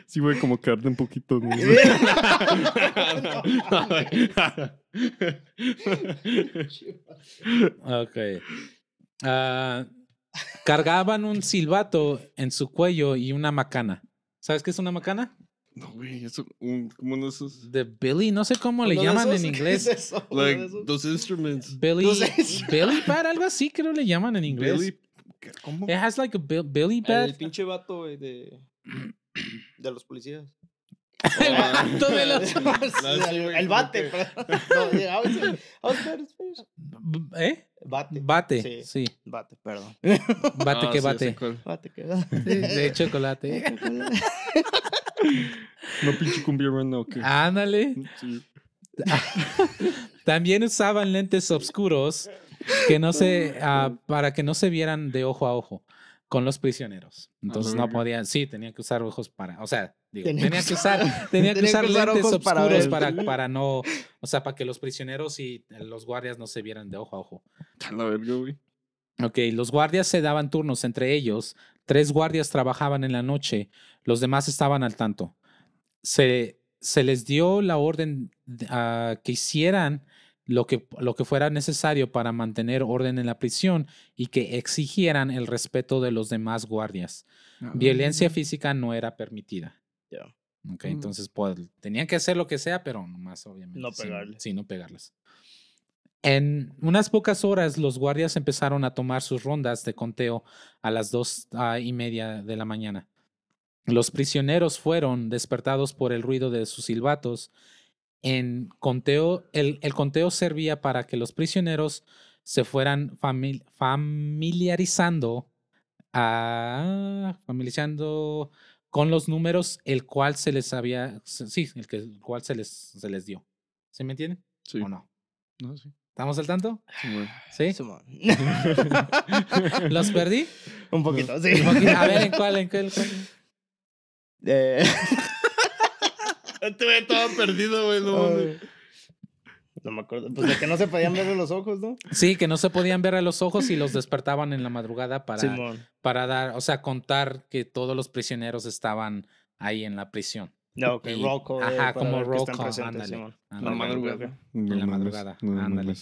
Sí, güey, como que arde un poquito. ¿no? Ok. Ah, cargaban un silbato en su cuello y una macana. ¿Sabes qué es una macana? No, güey, eso, un, como uno de esos. De Billy, no sé cómo le ¿Uno de llaman en ¿Qué inglés. es eso? ¿Uno de Like, those instruments. Billy, Billy Bat, algo así creo le llaman en inglés. Billy. ¿Cómo? It has like a Bill- Billy Bat. El pinche vato, güey, de, de los policías. El vato de los- el, el bate, perdón. No, yeah, I was I was. ¿Eh? Bate. Bate, Sí. sí. Bate, perdón. Bate que sí, bate. Bate, que bate. De chocolate. No pinche cumbia rana, ¿o qué? Ándale. Sí. También usaban lentes oscuros que no se, ah, para que no se vieran de ojo a ojo con los prisioneros. Entonces no podían, sí, tenían que usar ojos para, o sea, digo, tenían que usar, tenían que usar usar lentes para oscuros ver. para, para no, o sea, para que los prisioneros y los guardias no se vieran de ojo a ojo. A la verga, güey. Ok, los guardias se daban turnos entre ellos. Tres guardias trabajaban en la noche, los demás estaban al tanto. Se, se les dio la orden que hicieran lo que, lo que fuera necesario para mantener orden en la prisión y que exigieran el respeto de los demás guardias. Ah, Violencia física no era permitida. Ya. Ok, Ujú. entonces pues, tenían que hacer lo que sea, pero nomás, obviamente. No pegarles. Sí, no pegarles. En unas pocas horas, los guardias empezaron a tomar sus rondas de conteo a las dos ah, y media de la mañana. Los prisioneros fueron despertados por el ruido de sus silbatos. En conteo, el, el conteo servía para que los prisioneros se fueran famil- familiarizando, ah, familiarizando con los números, el cual se les había, se- sí, el, que, el cual se les, se les dio. ¿Sí me entienden? Sí. ¿O no? No, sí. ¿Estamos al tanto? Sí. ¿Sí? ¿Los perdí? Un poquito, sí. Un poquito. A ver, ¿en cuál? ¿En cuál? cuál? Eh, güey estaba perdido, güey. No, mames. No me acuerdo. Pues de que no se podían ver los ojos, ¿no? Sí, que no se podían ver a los ojos y los despertaban en la madrugada para, Simón. para dar, o sea, contar que todos los prisioneros estaban ahí en la prisión. No, ok, Y- roll call. ajá, eh, como que roll call, ándale, ándale. La madrugada. En la No madrugada, ándale.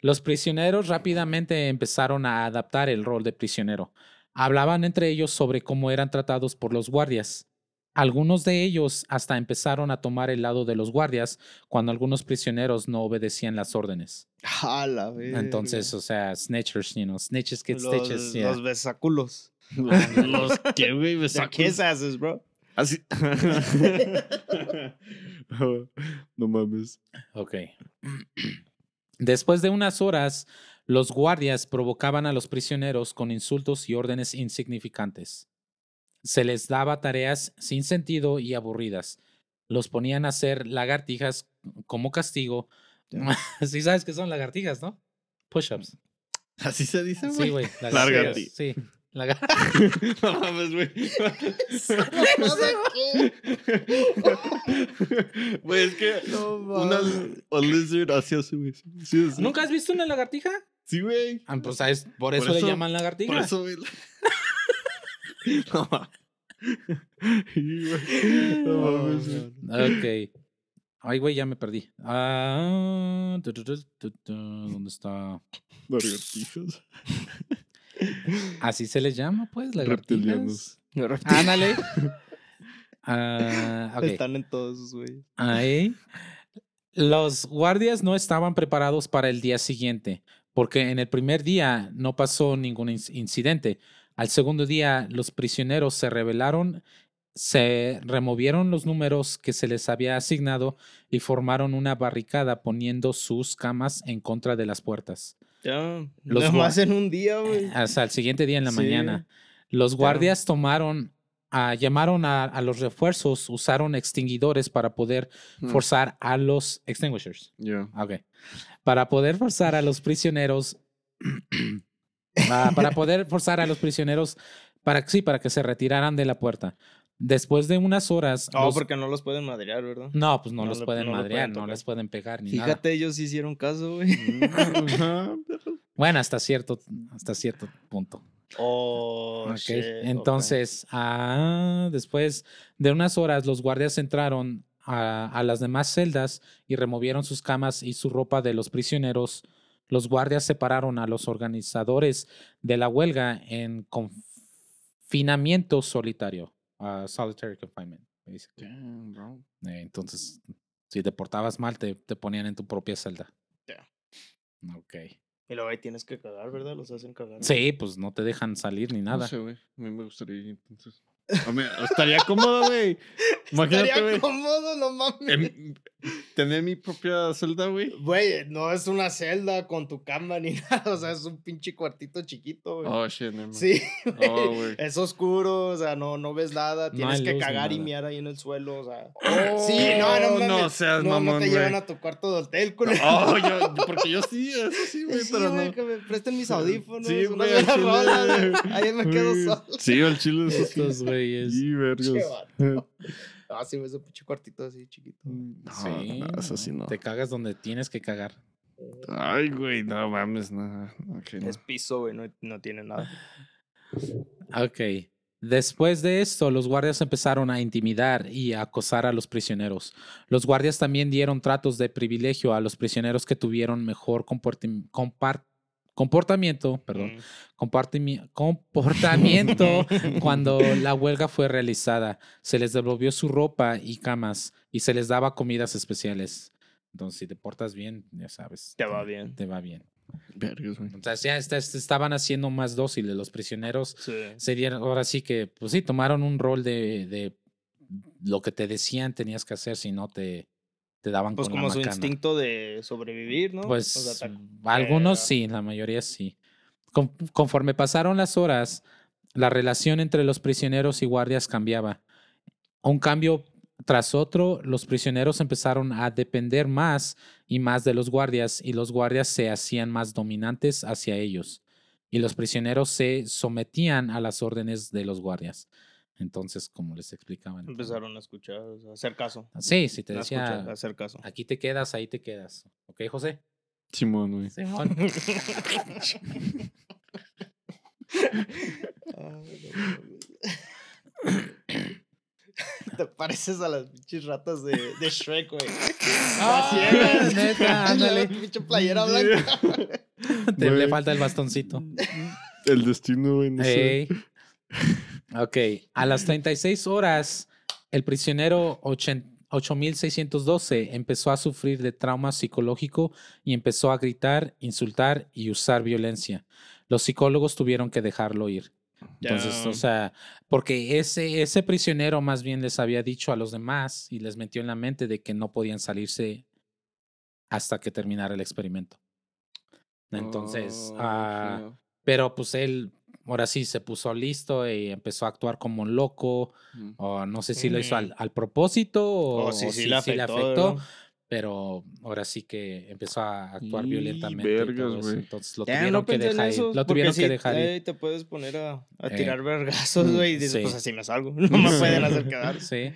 Los prisioneros rápidamente empezaron a adaptar el rol de prisionero. Hablaban entre ellos sobre cómo eran tratados por los guardias. Algunos de ellos hasta empezaron a tomar el lado de los guardias cuando algunos prisioneros no obedecían las órdenes. A la verga. Entonces, o sea, snitchers, you know, snitches get los, stitches. yeah. los besaculos. Los, los que, güey, asses, bro. Así. no mames. Ok. Después de unas horas, los guardias provocaban a los prisioneros con insultos y órdenes insignificantes. Se les daba tareas sin sentido y aburridas. Los ponían a hacer lagartijas como castigo. Sí sabes que son lagartijas, ¿no? Push-ups. Así se dice, güey. Sí, güey. Lagarti- Sí. lagar- No mames, güey. Güey, es que No una lizard hacía así. Sí, sí. ¿Nunca has visto una lagartija? Sí, güey. Ah, pues, ¿sabes? Por eso, Por le eso- llaman lagartija. Por eso, güey. No mames. Sí, güey. No mames, güey. Ok. Ay, güey, ya me perdí. Ah, tu, tu, tu, tu, tu, ¿Dónde está? Lagartijas. Así se les llama, pues, Reptilianos. lagartijas. Ándale. Ah. Están en todos sus güeyes. Ahí. Los guardias no estaban preparados para el día siguiente, porque en el primer día no pasó ningún inc- incidente. Al segundo día, los prisioneros se rebelaron, se removieron los números que se les había asignado y formaron una barricada poniendo sus camas en contra de las puertas. Ya. Los Nada más en un día, güey. Hasta el siguiente día en la Sí. mañana. Los guardias tomaron, ah, llamaron a, a los refuerzos, usaron extinguidores para poder Hmm. forzar a los extinguishers. Ya. Ok. Para poder forzar a los prisioneros. ah, para poder forzar a los prisioneros para sí, para que se retiraran de la puerta. Después de unas horas. No, los- porque no los pueden madrear, ¿verdad? No, pues no, no los le- pueden no madrear, pueden no les pueden pegar ni nada. Fíjate, ellos sí hicieron caso, güey. Bueno, hasta cierto, hasta cierto punto. Oh, shit. Entonces, ah, después de unas horas, los guardias entraron a, a las demás celdas y removieron sus camas y su ropa de los prisioneros. Los guardias separaron a los organizadores de la huelga en confinamiento solitario, ah, solitary confinement. Damn, bro. Eh, entonces, si te portabas mal, te, te ponían en tu propia celda. Ya. Ok. Y luego ahí tienes que cagar, ¿verdad? Los hacen cagar. Sí, pues no te dejan salir ni No nada. sé, güey. A mí me gustaría ir entonces. Estaría cómodo, güey. Imagínate, Estaría güey. cómodo, no mames. em- Tener mi propia celda, güey. Güey, no es una celda con tu cama ni nada. O sea, es un pinche cuartito chiquito, güey. Oh, shit, mind. Sí, güey. Oh, güey. Es oscuro, o sea, no, no ves nada. No Tienes que luz cagar y miar ahí en el suelo, o sea. Oh, sí, no, no, mames. No seas no, mamón, no te güey. llevan a tu cuarto de hotel, culero. Oh, yo, porque yo sí, eso sí, güey, Sí, pero güey, no. que me presten mis audífonos, Sí, güey, güey. Ahí me quedo Güey. solo. Sí, al chile, eso sí. Estos güeyes. Sí, vergas. Ah, sí, ese pinche cuartito así chiquito. No, Sí, no, eso sí no. Te cagas donde tienes que cagar. Ay, güey, no mames, no. Es piso, güey, no, no tiene nada. Ok. Después de esto, los guardias empezaron a intimidar y a acosar a los prisioneros. Los guardias también dieron tratos de privilegio a los prisioneros que tuvieron mejor compar- comportamiento, perdón, Mm. comportamiento cuando la huelga fue realizada. Se les devolvió su ropa y camas y se les daba comidas especiales. Entonces, si te portas bien, ya sabes. Te va bien. Te va bien. Vergas. Entonces, ya est- est- estaban haciendo más dóciles los prisioneros. Sí. Se dieron, ahora sí que, pues sí, tomaron un rol de, de lo que te decían tenías que hacer, si no te, te daban Pues con la como su macana. instinto de sobrevivir, ¿no? O Pues sea, algunos sí, la mayoría sí. Con- conforme pasaron las horas, la relación entre los prisioneros y guardias cambiaba. Un cambio tras otro, los prisioneros empezaron a depender más y más de los guardias y los guardias se hacían más dominantes hacia ellos y los prisioneros se sometían a las órdenes de los guardias. Entonces, como les explicaban. empezaron a escuchar, a hacer caso. Sí, sí, te A decía, escuchar, a hacer caso. aquí te quedas, ahí te quedas. ¿Ok, José? Simón, güey. Simón. Te pareces a las pinches ratas de, de Shrek, güey. Ah, neta, ándale. Pinche playera blanca. Te le falta el bastoncito. El destino, güey, no sé. Ok, a las 36 horas, el prisionero ochen- 8612 empezó a sufrir de trauma psicológico y empezó a gritar, insultar y usar violencia. Los psicólogos tuvieron que dejarlo ir. Entonces, o sea, porque ese, ese prisionero más bien les había dicho a los demás y les metió en la mente de que no podían salirse hasta que terminara el experimento. Entonces, Oh, feo. pero pues él ahora sí se puso listo y empezó a actuar como un loco. Mm. O no sé si lo hizo al, al propósito o, O si o sí si le sí le afectó, pero ahora sí que empezó a actuar Y violentamente. y todo vergas, eso, güey. Entonces lo Ya, tuvieron no que dejar ir. eso, Lo tuvieron que dejar ir. eh, te puedes poner a, a Eh. tirar vergazos, güey, y dices, Sí. pues así me salgo. No me pueden hacer quedar. Sí.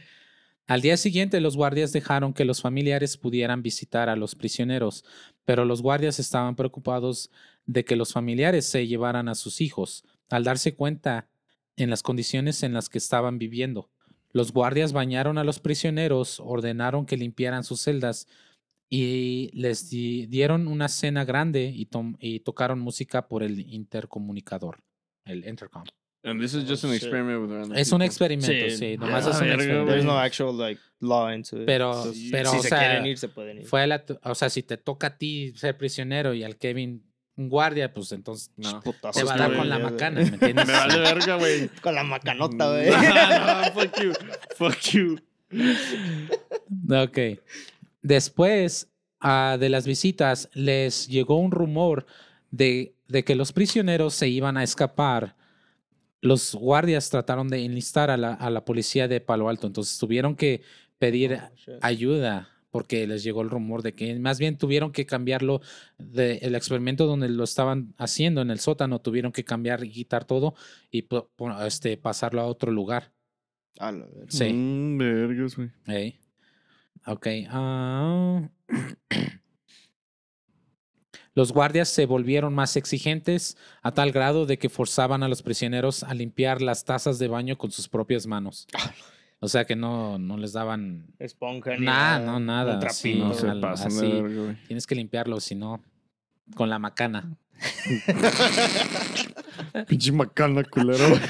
Al día siguiente, los guardias dejaron que los familiares pudieran visitar a los prisioneros, pero los guardias estaban preocupados de que los familiares se llevaran a sus hijos, al darse cuenta en las condiciones en las que estaban viviendo. Los guardias bañaron a los prisioneros, ordenaron que limpiaran sus celdas y les di- dieron una cena grande y, y tocaron música por el intercomunicador, el intercom. And this is just Oh, an shit. experiment with random Es un experimento, Sí, sí, nomás ya, es un experimento. There's no actual, like, law into it. Pero- Entonces, pero, si o se sea, quieren ir, se pueden ir. Fue la, o sea, si te toca a ti ser prisionero y al Kevin un guardia, pues entonces No. Putazos te va a dar con la macana, ¿me entiendes? Me vale verga, güey. Con la macanota, güey. no, fuck you. Fuck you. Ok. Después ah, de las visitas, les llegó un rumor de, de que los prisioneros se iban a escapar. Los guardias trataron de enlistar a la, a la policía de Palo Alto, entonces tuvieron que pedir Oh, ayuda porque les llegó el rumor de que más bien tuvieron que cambiarlo del experimento donde lo estaban haciendo en el sótano, tuvieron que cambiar y quitar todo y este, pasarlo a otro lugar. A la verga. Sí. Mm, vergas, güey. Ey. Ok. ah. Los guardias se volvieron más exigentes a tal grado de que forzaban a los prisioneros a limpiar las tazas de baño con sus propias manos. O sea que no, no les daban Esponja ni nada. no, nada, Un. No se al- pasan así. de verga, güey. Tienes que limpiarlo, si no, con la macana. Pinche macana, culero. güey.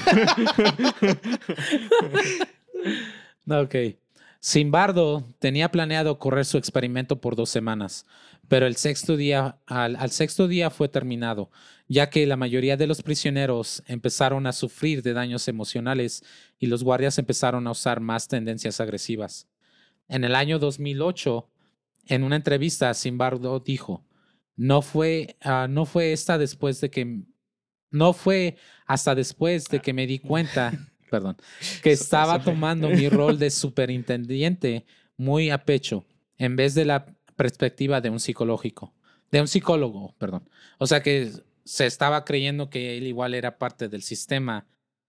Ok. Simbardo tenía planeado correr su experimento por dos semanas, pero el sexto día, al, al sexto día fue terminado, ya que la mayoría de los prisioneros empezaron a sufrir de daños emocionales y los guardias empezaron a usar más tendencias agresivas. En el año 2008, en una entrevista, Simbardo dijo, no fue, ah, no fue esta después de que, no fue hasta después de que me di cuenta, perdón, que estaba tomando mi rol de superintendiente muy a pecho, en vez de la perspectiva de un psicológico, de un psicólogo, perdón. O sea que se estaba creyendo que él igual era parte del sistema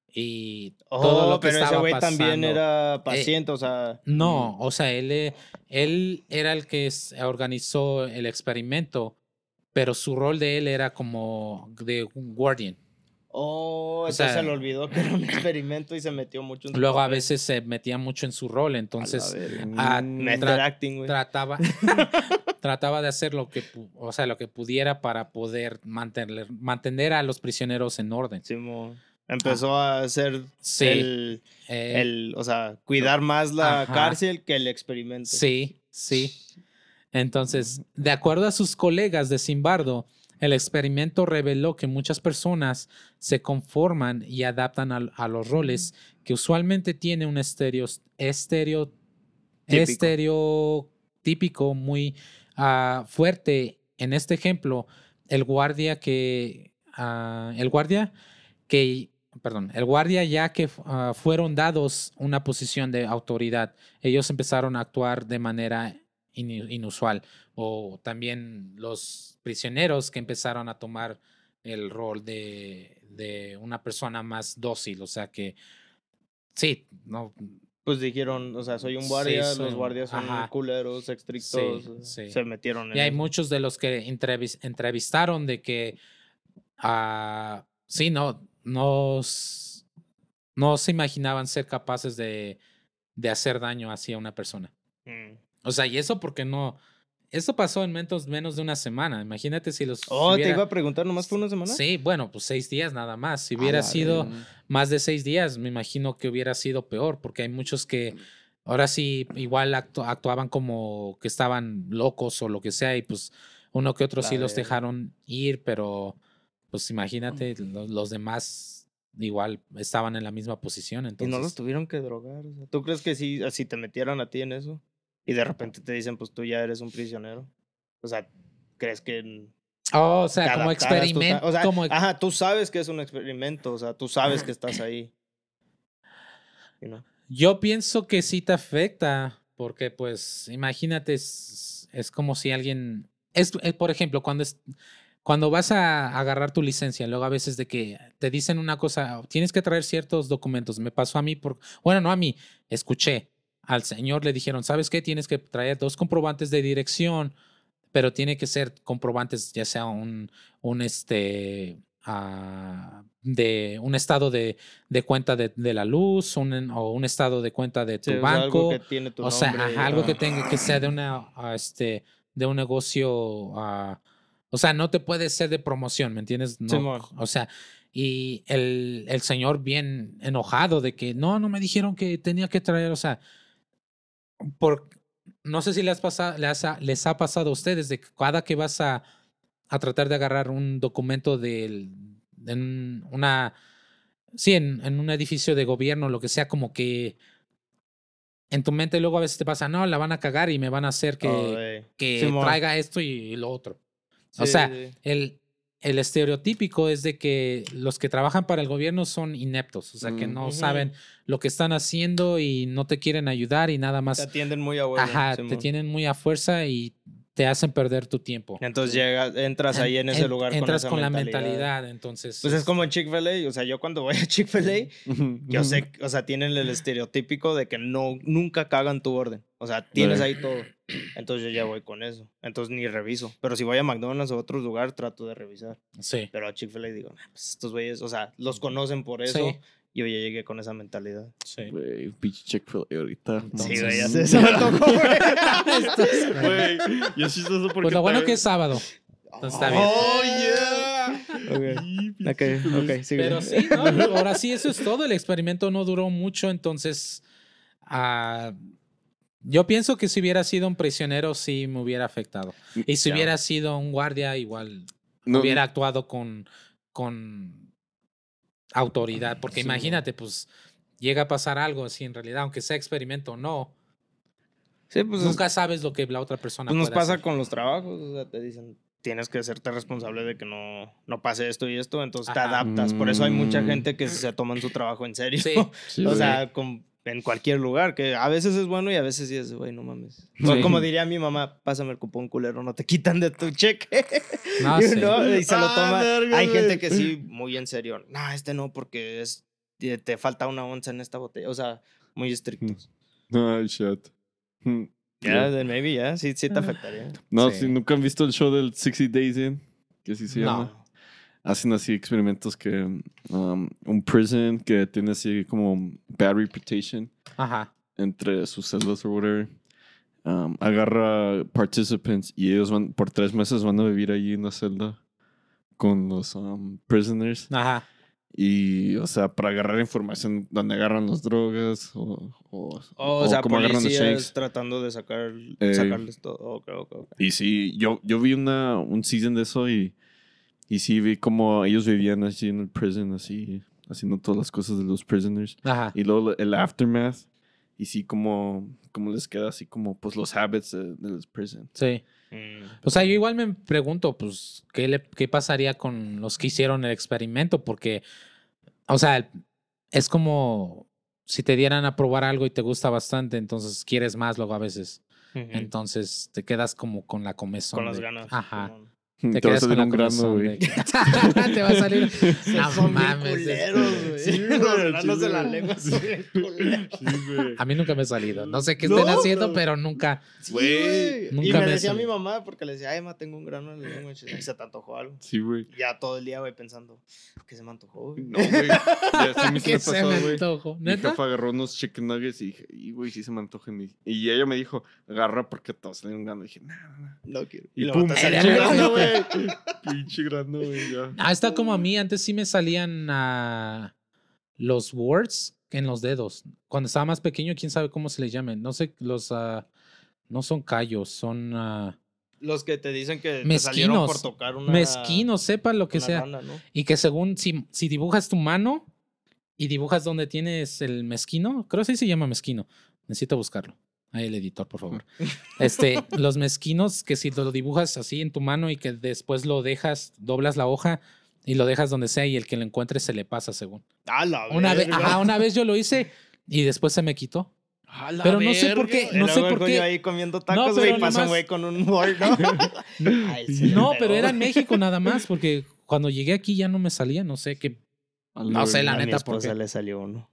y todo Oh, lo que pero ese güey también era paciente, o sea. No, o sea, él, eh, él era el que organizó el experimento, pero su rol de él era como de un guardian. Oh, O entonces sea- se le olvidó que era un experimento y se metió mucho en su Luego a veces se metía mucho en su rol, A entonces verga. ah, Mm, tra- acting, güey. trataba, trataba de hacer lo que, o sea, lo que pudiera para poder mantener, mantener a los prisioneros en orden. Simón. Empezó a hacer Sí. el, Eh, el, o sea, cuidar más la Ajá. cárcel que el experimento. Sí, sí. Entonces, de acuerdo a sus colegas de Zimbardo, el experimento reveló que muchas personas se conforman y adaptan a, los roles que usualmente tiene un estereo, estereo, Típico. estereotípico muy ah, fuerte. En este ejemplo, el guardia que, ah, el guardia que, perdón, el guardia ya que ah, fueron dados una posición de autoridad, ellos empezaron a actuar de manera inusual. O también los prisioneros que empezaron a tomar el rol de, de una persona más dócil. O sea que, sí, no, Pues dijeron, o sea, soy un Sí, guardia, soy los guardias son ajá. culeros, estrictos. sí. Se metieron en Y hay eso. muchos de los que entrevis- entrevistaron de que, ah, sí, no, no se imaginaban ser capaces de, de hacer daño hacia una persona. Mm. O sea, y eso porque no, eso pasó en menos, menos de una semana. Imagínate si los... si Oh, te iba a preguntar, ¿nomás fue una semana? Sí, bueno, pues seis días nada más. Si hubiera sido verga. más de seis días, me imagino que hubiera sido peor, porque hay muchos que ahora sí igual actu- actuaban como que estaban locos o lo que sea, y pues uno que otro La sí los dejaron ir, pero pues imagínate, lo- los, demás igual estaban en la misma posición. Y Entonces, no los tuvieron que drogar. ¿Tú crees que si, si te metieran a ti en eso y de repente te dicen, pues tú ya eres un prisionero? O sea, ¿crees que Oh, o sea, como experimento, O sea, como ajá, tú sabes que es un experimento, o sea, tú sabes que estás ahí. You know? Yo pienso que sí te afecta, porque pues imagínate, es, es como si alguien, es, eh, por ejemplo, cuando, es, cuando vas a agarrar tu licencia, luego a veces de que te dicen una cosa, tienes que traer ciertos documentos, me pasó a mí, por, bueno, no a mí, escuché, al señor le dijeron, ¿sabes qué? Tienes que traer dos comprobantes de dirección, pero tiene que ser comprobantes, ya sea un, un este, ah, de un estado de, de cuenta de, de la luz, un, o un estado de cuenta de tu Sí, o sea, algo banco. que tiene tu o sea, nombre, ajá, algo que tenga que sea de una, ah, este, de un negocio, ah, o sea, no te puede ser de promoción, ¿me entiendes? No, o sea, y el, el señor bien enojado de que no, no me dijeron que tenía que traer, o sea, por, no sé si les, pasa, les, ha, les ha pasado a ustedes de que cada que vas a, a tratar de agarrar un documento en una, sí, en, en un edificio de gobierno, lo que sea, como que en tu mente luego a veces te pasa, no, la van a cagar y me van a hacer que, Oh, que traiga esto y lo otro. o sea, sí. el, el estereotípico es de que los que trabajan para el gobierno son ineptos, o sea, que Mm. no saben lo que están haciendo y no te quieren ayudar y nada te más. atienden muy a huevo. Ajá, te tienen muy a fuerza y te hacen perder tu tiempo. Entonces llegas, entras ahí en ese lugar Entras con, esa con la mentalidad. mentalidad, entonces. Pues es como en Chick-fil-A, o sea, yo cuando voy a Chick-fil-A, yo sé, o sea, tienen el estereotípico de que no, nunca cagan tu orden. O sea, tienes ahí todo. Entonces yo ya voy con eso. Entonces ni reviso. Pero si voy a McDonald's o a otro lugar, trato de revisar. Sí. Pero a Chick-fil-A digo, "Nah, pues estos güeyes, o sea, los conocen por eso. Sí. Yo ya llegué con esa mentalidad. Sí. Güey, pinche Chick-fil-A ahorita. Sí, güey, ya sé, se me tocó, Güey, y es chistoso porque. Pues lo bueno que es sábado. Entonces está bien. ¡Oh, yeah! Ok. Sí, pinche Ok, ok, sigue. Pero sí, ¿no? ahora sí, eso es todo. El experimento no duró mucho, entonces ah, yo pienso que si hubiera sido un prisionero sí me hubiera afectado. Y si Ya. hubiera sido un guardia, igual No, hubiera actuado con, con autoridad. Porque Sí, imagínate, pues llega a pasar algo así en realidad, aunque sea experimento o no, Sí, pues, es- nunca sabes lo que la otra persona pues nos puede pasa hacer. con los trabajos. O sea, te dicen, tienes que hacerte responsable de que no, no pase esto y esto. Entonces te Ajá. adaptas. Por eso hay mucha Mm. gente que se toman su trabajo en serio. Sí. Sí, o sea, con- en cualquier lugar, que a veces es bueno y a veces sí es, güey, no mames. O Sí. como diría mi mamá, pásame el cupón culero, no te quitan de tu cheque. No, sí. Y se lo Ah, toma. verga, Hay gente que sí, muy en serio. No, este no, porque es, te, falta una onza en esta botella. O sea, muy estrictos. Ay, shit. Hmm. Ya, then maybe, ya, sí, sí te afectaría. No, Sí. si nunca han visto el show del 60 Days In, que así se No. Hacen así experimentos que um, un prison que tiene así como bad reputation Ajá. entre sus celdas o whatever. um, agarra participants y ellos van por tres meses van a vivir allí en la celda con los um, prisoners. Ajá. Y, o sea, para agarrar información donde agarran las drogas o, o, Oh, o, sea, cómo agarran los shanks. tratando de sacar, Eh, sacarles todo. Ok, ok, ok. Y sí, yo, yo vi una, un season de eso y, y sí vi como ellos vivían así en el prison, así, haciendo todas las cosas de los prisoners. Ajá. Y luego el aftermath. Y sí, como, como les queda así como, pues, los habits de, de los prison. Sí. Mm. O sea, yo igual me pregunto, pues, ¿qué, le, ¿qué pasaría con los que hicieron el experimento? Porque, o sea, es como si te dieran a probar algo y te gusta bastante, entonces quieres más luego a veces. Entonces te quedas como con la comezón. Con las de- ganas. Ajá. Te, Te va a quedas con salir la un grano, comezón güey. te va a salir. No mames. culeros, güey. Sí, Los güey, granos de la sí, lengua güey. Sí, güey. A mí nunca me ha salido. No sé qué No, estén haciendo, no. pero nunca. Sí, Güey. güey. Nunca Y me me decía mi salido. mamá porque le decía, ay, ma, tengo un grano en la lengua. Y se te antojó algo. Sí, güey. Ya todo el día, güey, pensando, ¿qué se me antojó? güey?" No, güey. Ya sí me ¿Qué se pasó, me güey. antojó? Mi jefa agarró unos chicken nuggets y dije, y güey, sí se me antojan. Y, ella me dijo, agarra porque todos tienen un grano. Y dije, nah, nah, nah. No quiero. Y pum, te Güey. Pinche grano, güey, ya. Ah, está como a mí. Antes sí me salían los warts en los dedos. Cuando estaba más pequeño, quién sabe cómo se les llamen. No sé, los. ah, no son callos, son. ah, Los que te dicen que te salieron por Mezquinos. tocar una... mezquinos, sepa lo que sea. rana, ¿no? Y que según si, si dibujas tu mano y dibujas donde tienes el mezquino, creo que sí se llama mezquino. Necesito buscarlo. Ahí el editor, por favor. Este, los mezquinos, que si lo dibujas así en tu mano y que después lo dejas, doblas la hoja y lo dejas donde sea y el que lo encuentre se le pasa según. A la Una vez, ajá, una vez yo lo hice y después se me quitó. A la pero no sé por qué, Y no sé por qué. ahí comiendo No, tacos, güey, pero y pasa un güey con un board, ¿no? Ay, pero era en México nada más, porque cuando llegué aquí ya no me salía, no sé qué. No sé, la A mi neta, ¿por esposa le salió uno.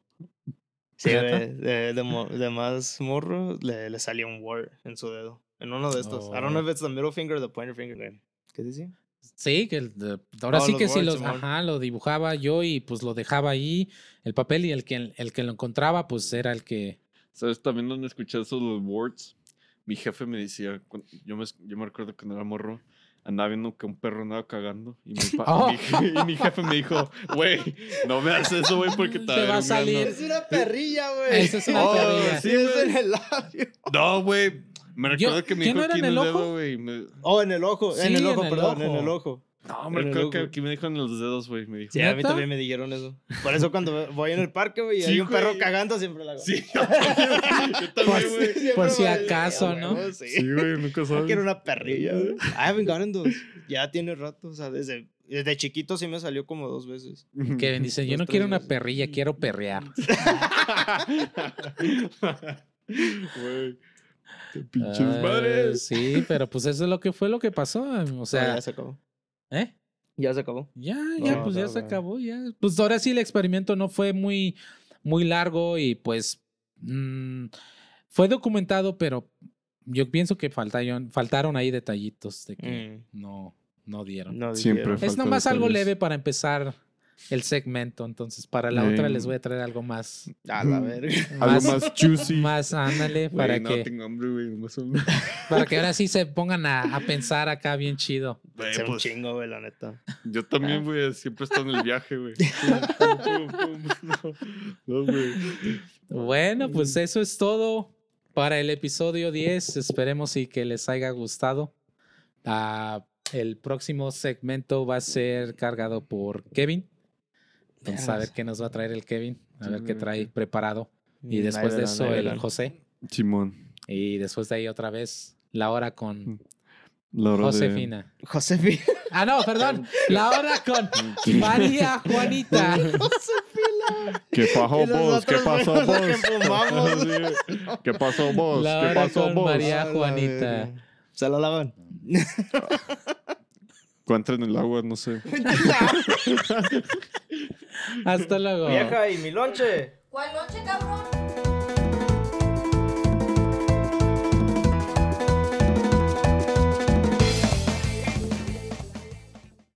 Sí, de, de, mo- de más morro le, le salió un word en su dedo. En uno de estos. I don't know Oh. if it's the middle finger or the pointer finger. ¿Qué decía? Sí, que el de- ahora Oh, sí que sí los, ajá, lo dibujaba yo y pues lo dejaba ahí, el papel y el que, el que lo encontraba pues era el que... ¿Sabes? También donde escuché eso de los words. Mi jefe me decía, yo me, yo me recuerdo cuando era morro, andaba viendo que un perro andaba cagando. Y mi, pa- Oh. mi je- y mi jefe me dijo, güey, no veas eso, güey, porque te Te va a dar un grano". salir. Es una perrilla, güey. Es una Oh, perrilla. Sí, es en el labio. No, güey. Me recuerdo que me ¿qué dijo no aquí en el ojo? güey. me- Oh, en el ojo. en el ojo, en el perdón, en el ojo. No, el recuerdo que aquí me dijo en los dedos, güey. Me dijo. Sí, a mí también me dijeron eso. Por eso cuando voy en el parque, güey, y Sí, hay un perro cagando, siempre la hago. Sí, yo también. Yo también, güey. Por si acaso, ¿no? Sí. Sí, güey, nunca No sabes. quiero una perrilla, güey. I haven't gotten those. Ya tiene rato, o sea, desde, desde chiquito sí me salió como dos veces. Kevin dice, yo no quiero una perrilla, quiero perrear. Güey. Qué pinches Ah, madres. sí, pero pues eso es lo que fue lo que pasó. O O sea, ya se acabó. ¿Eh? Ya se acabó. Ya, ya, No, pues ya no, se no. acabó, ya. Pues ahora sí el experimento no fue muy, muy largo y pues mm, fue documentado, pero yo pienso que faltaron, faltaron ahí detallitos de que no, no dieron. No Siempre es nomás algo leve para empezar el segmento, entonces para la otra les voy a traer algo más, A la verga. Algo más juicy. más ándale, para no, que, tengo hambre, güey. nomás un- para que ahora sí se pongan a, a pensar acá bien chido. Güey, Ser un pues, chingo, güey, la neta. yo también, güey, siempre estoy en el viaje, güey. No, no, güey. Bueno, pues eso es todo para el episodio 10. Esperemos y que les haya gustado. Ah, el próximo segmento va a ser cargado por Kevin. Entonces, a ver qué nos va a traer el Kevin. A ver qué Sí, trae preparado. Y Mm, después de eso, el. José. Simón. Y después de ahí otra vez, la hora con La hora de- Josefina. Josefina. Ah, no, perdón. La hora con María Juanita. ¿Qué pasó vos? ¿Qué pasó vos? ¿Qué pasó vos? ¿Qué pasó vos? María Juanita. ¿Se la lavan? Cuando en el agua, no sé. Hasta luego. Vieja, ¿y mi lonche? ¿Cuál noche, cabrón?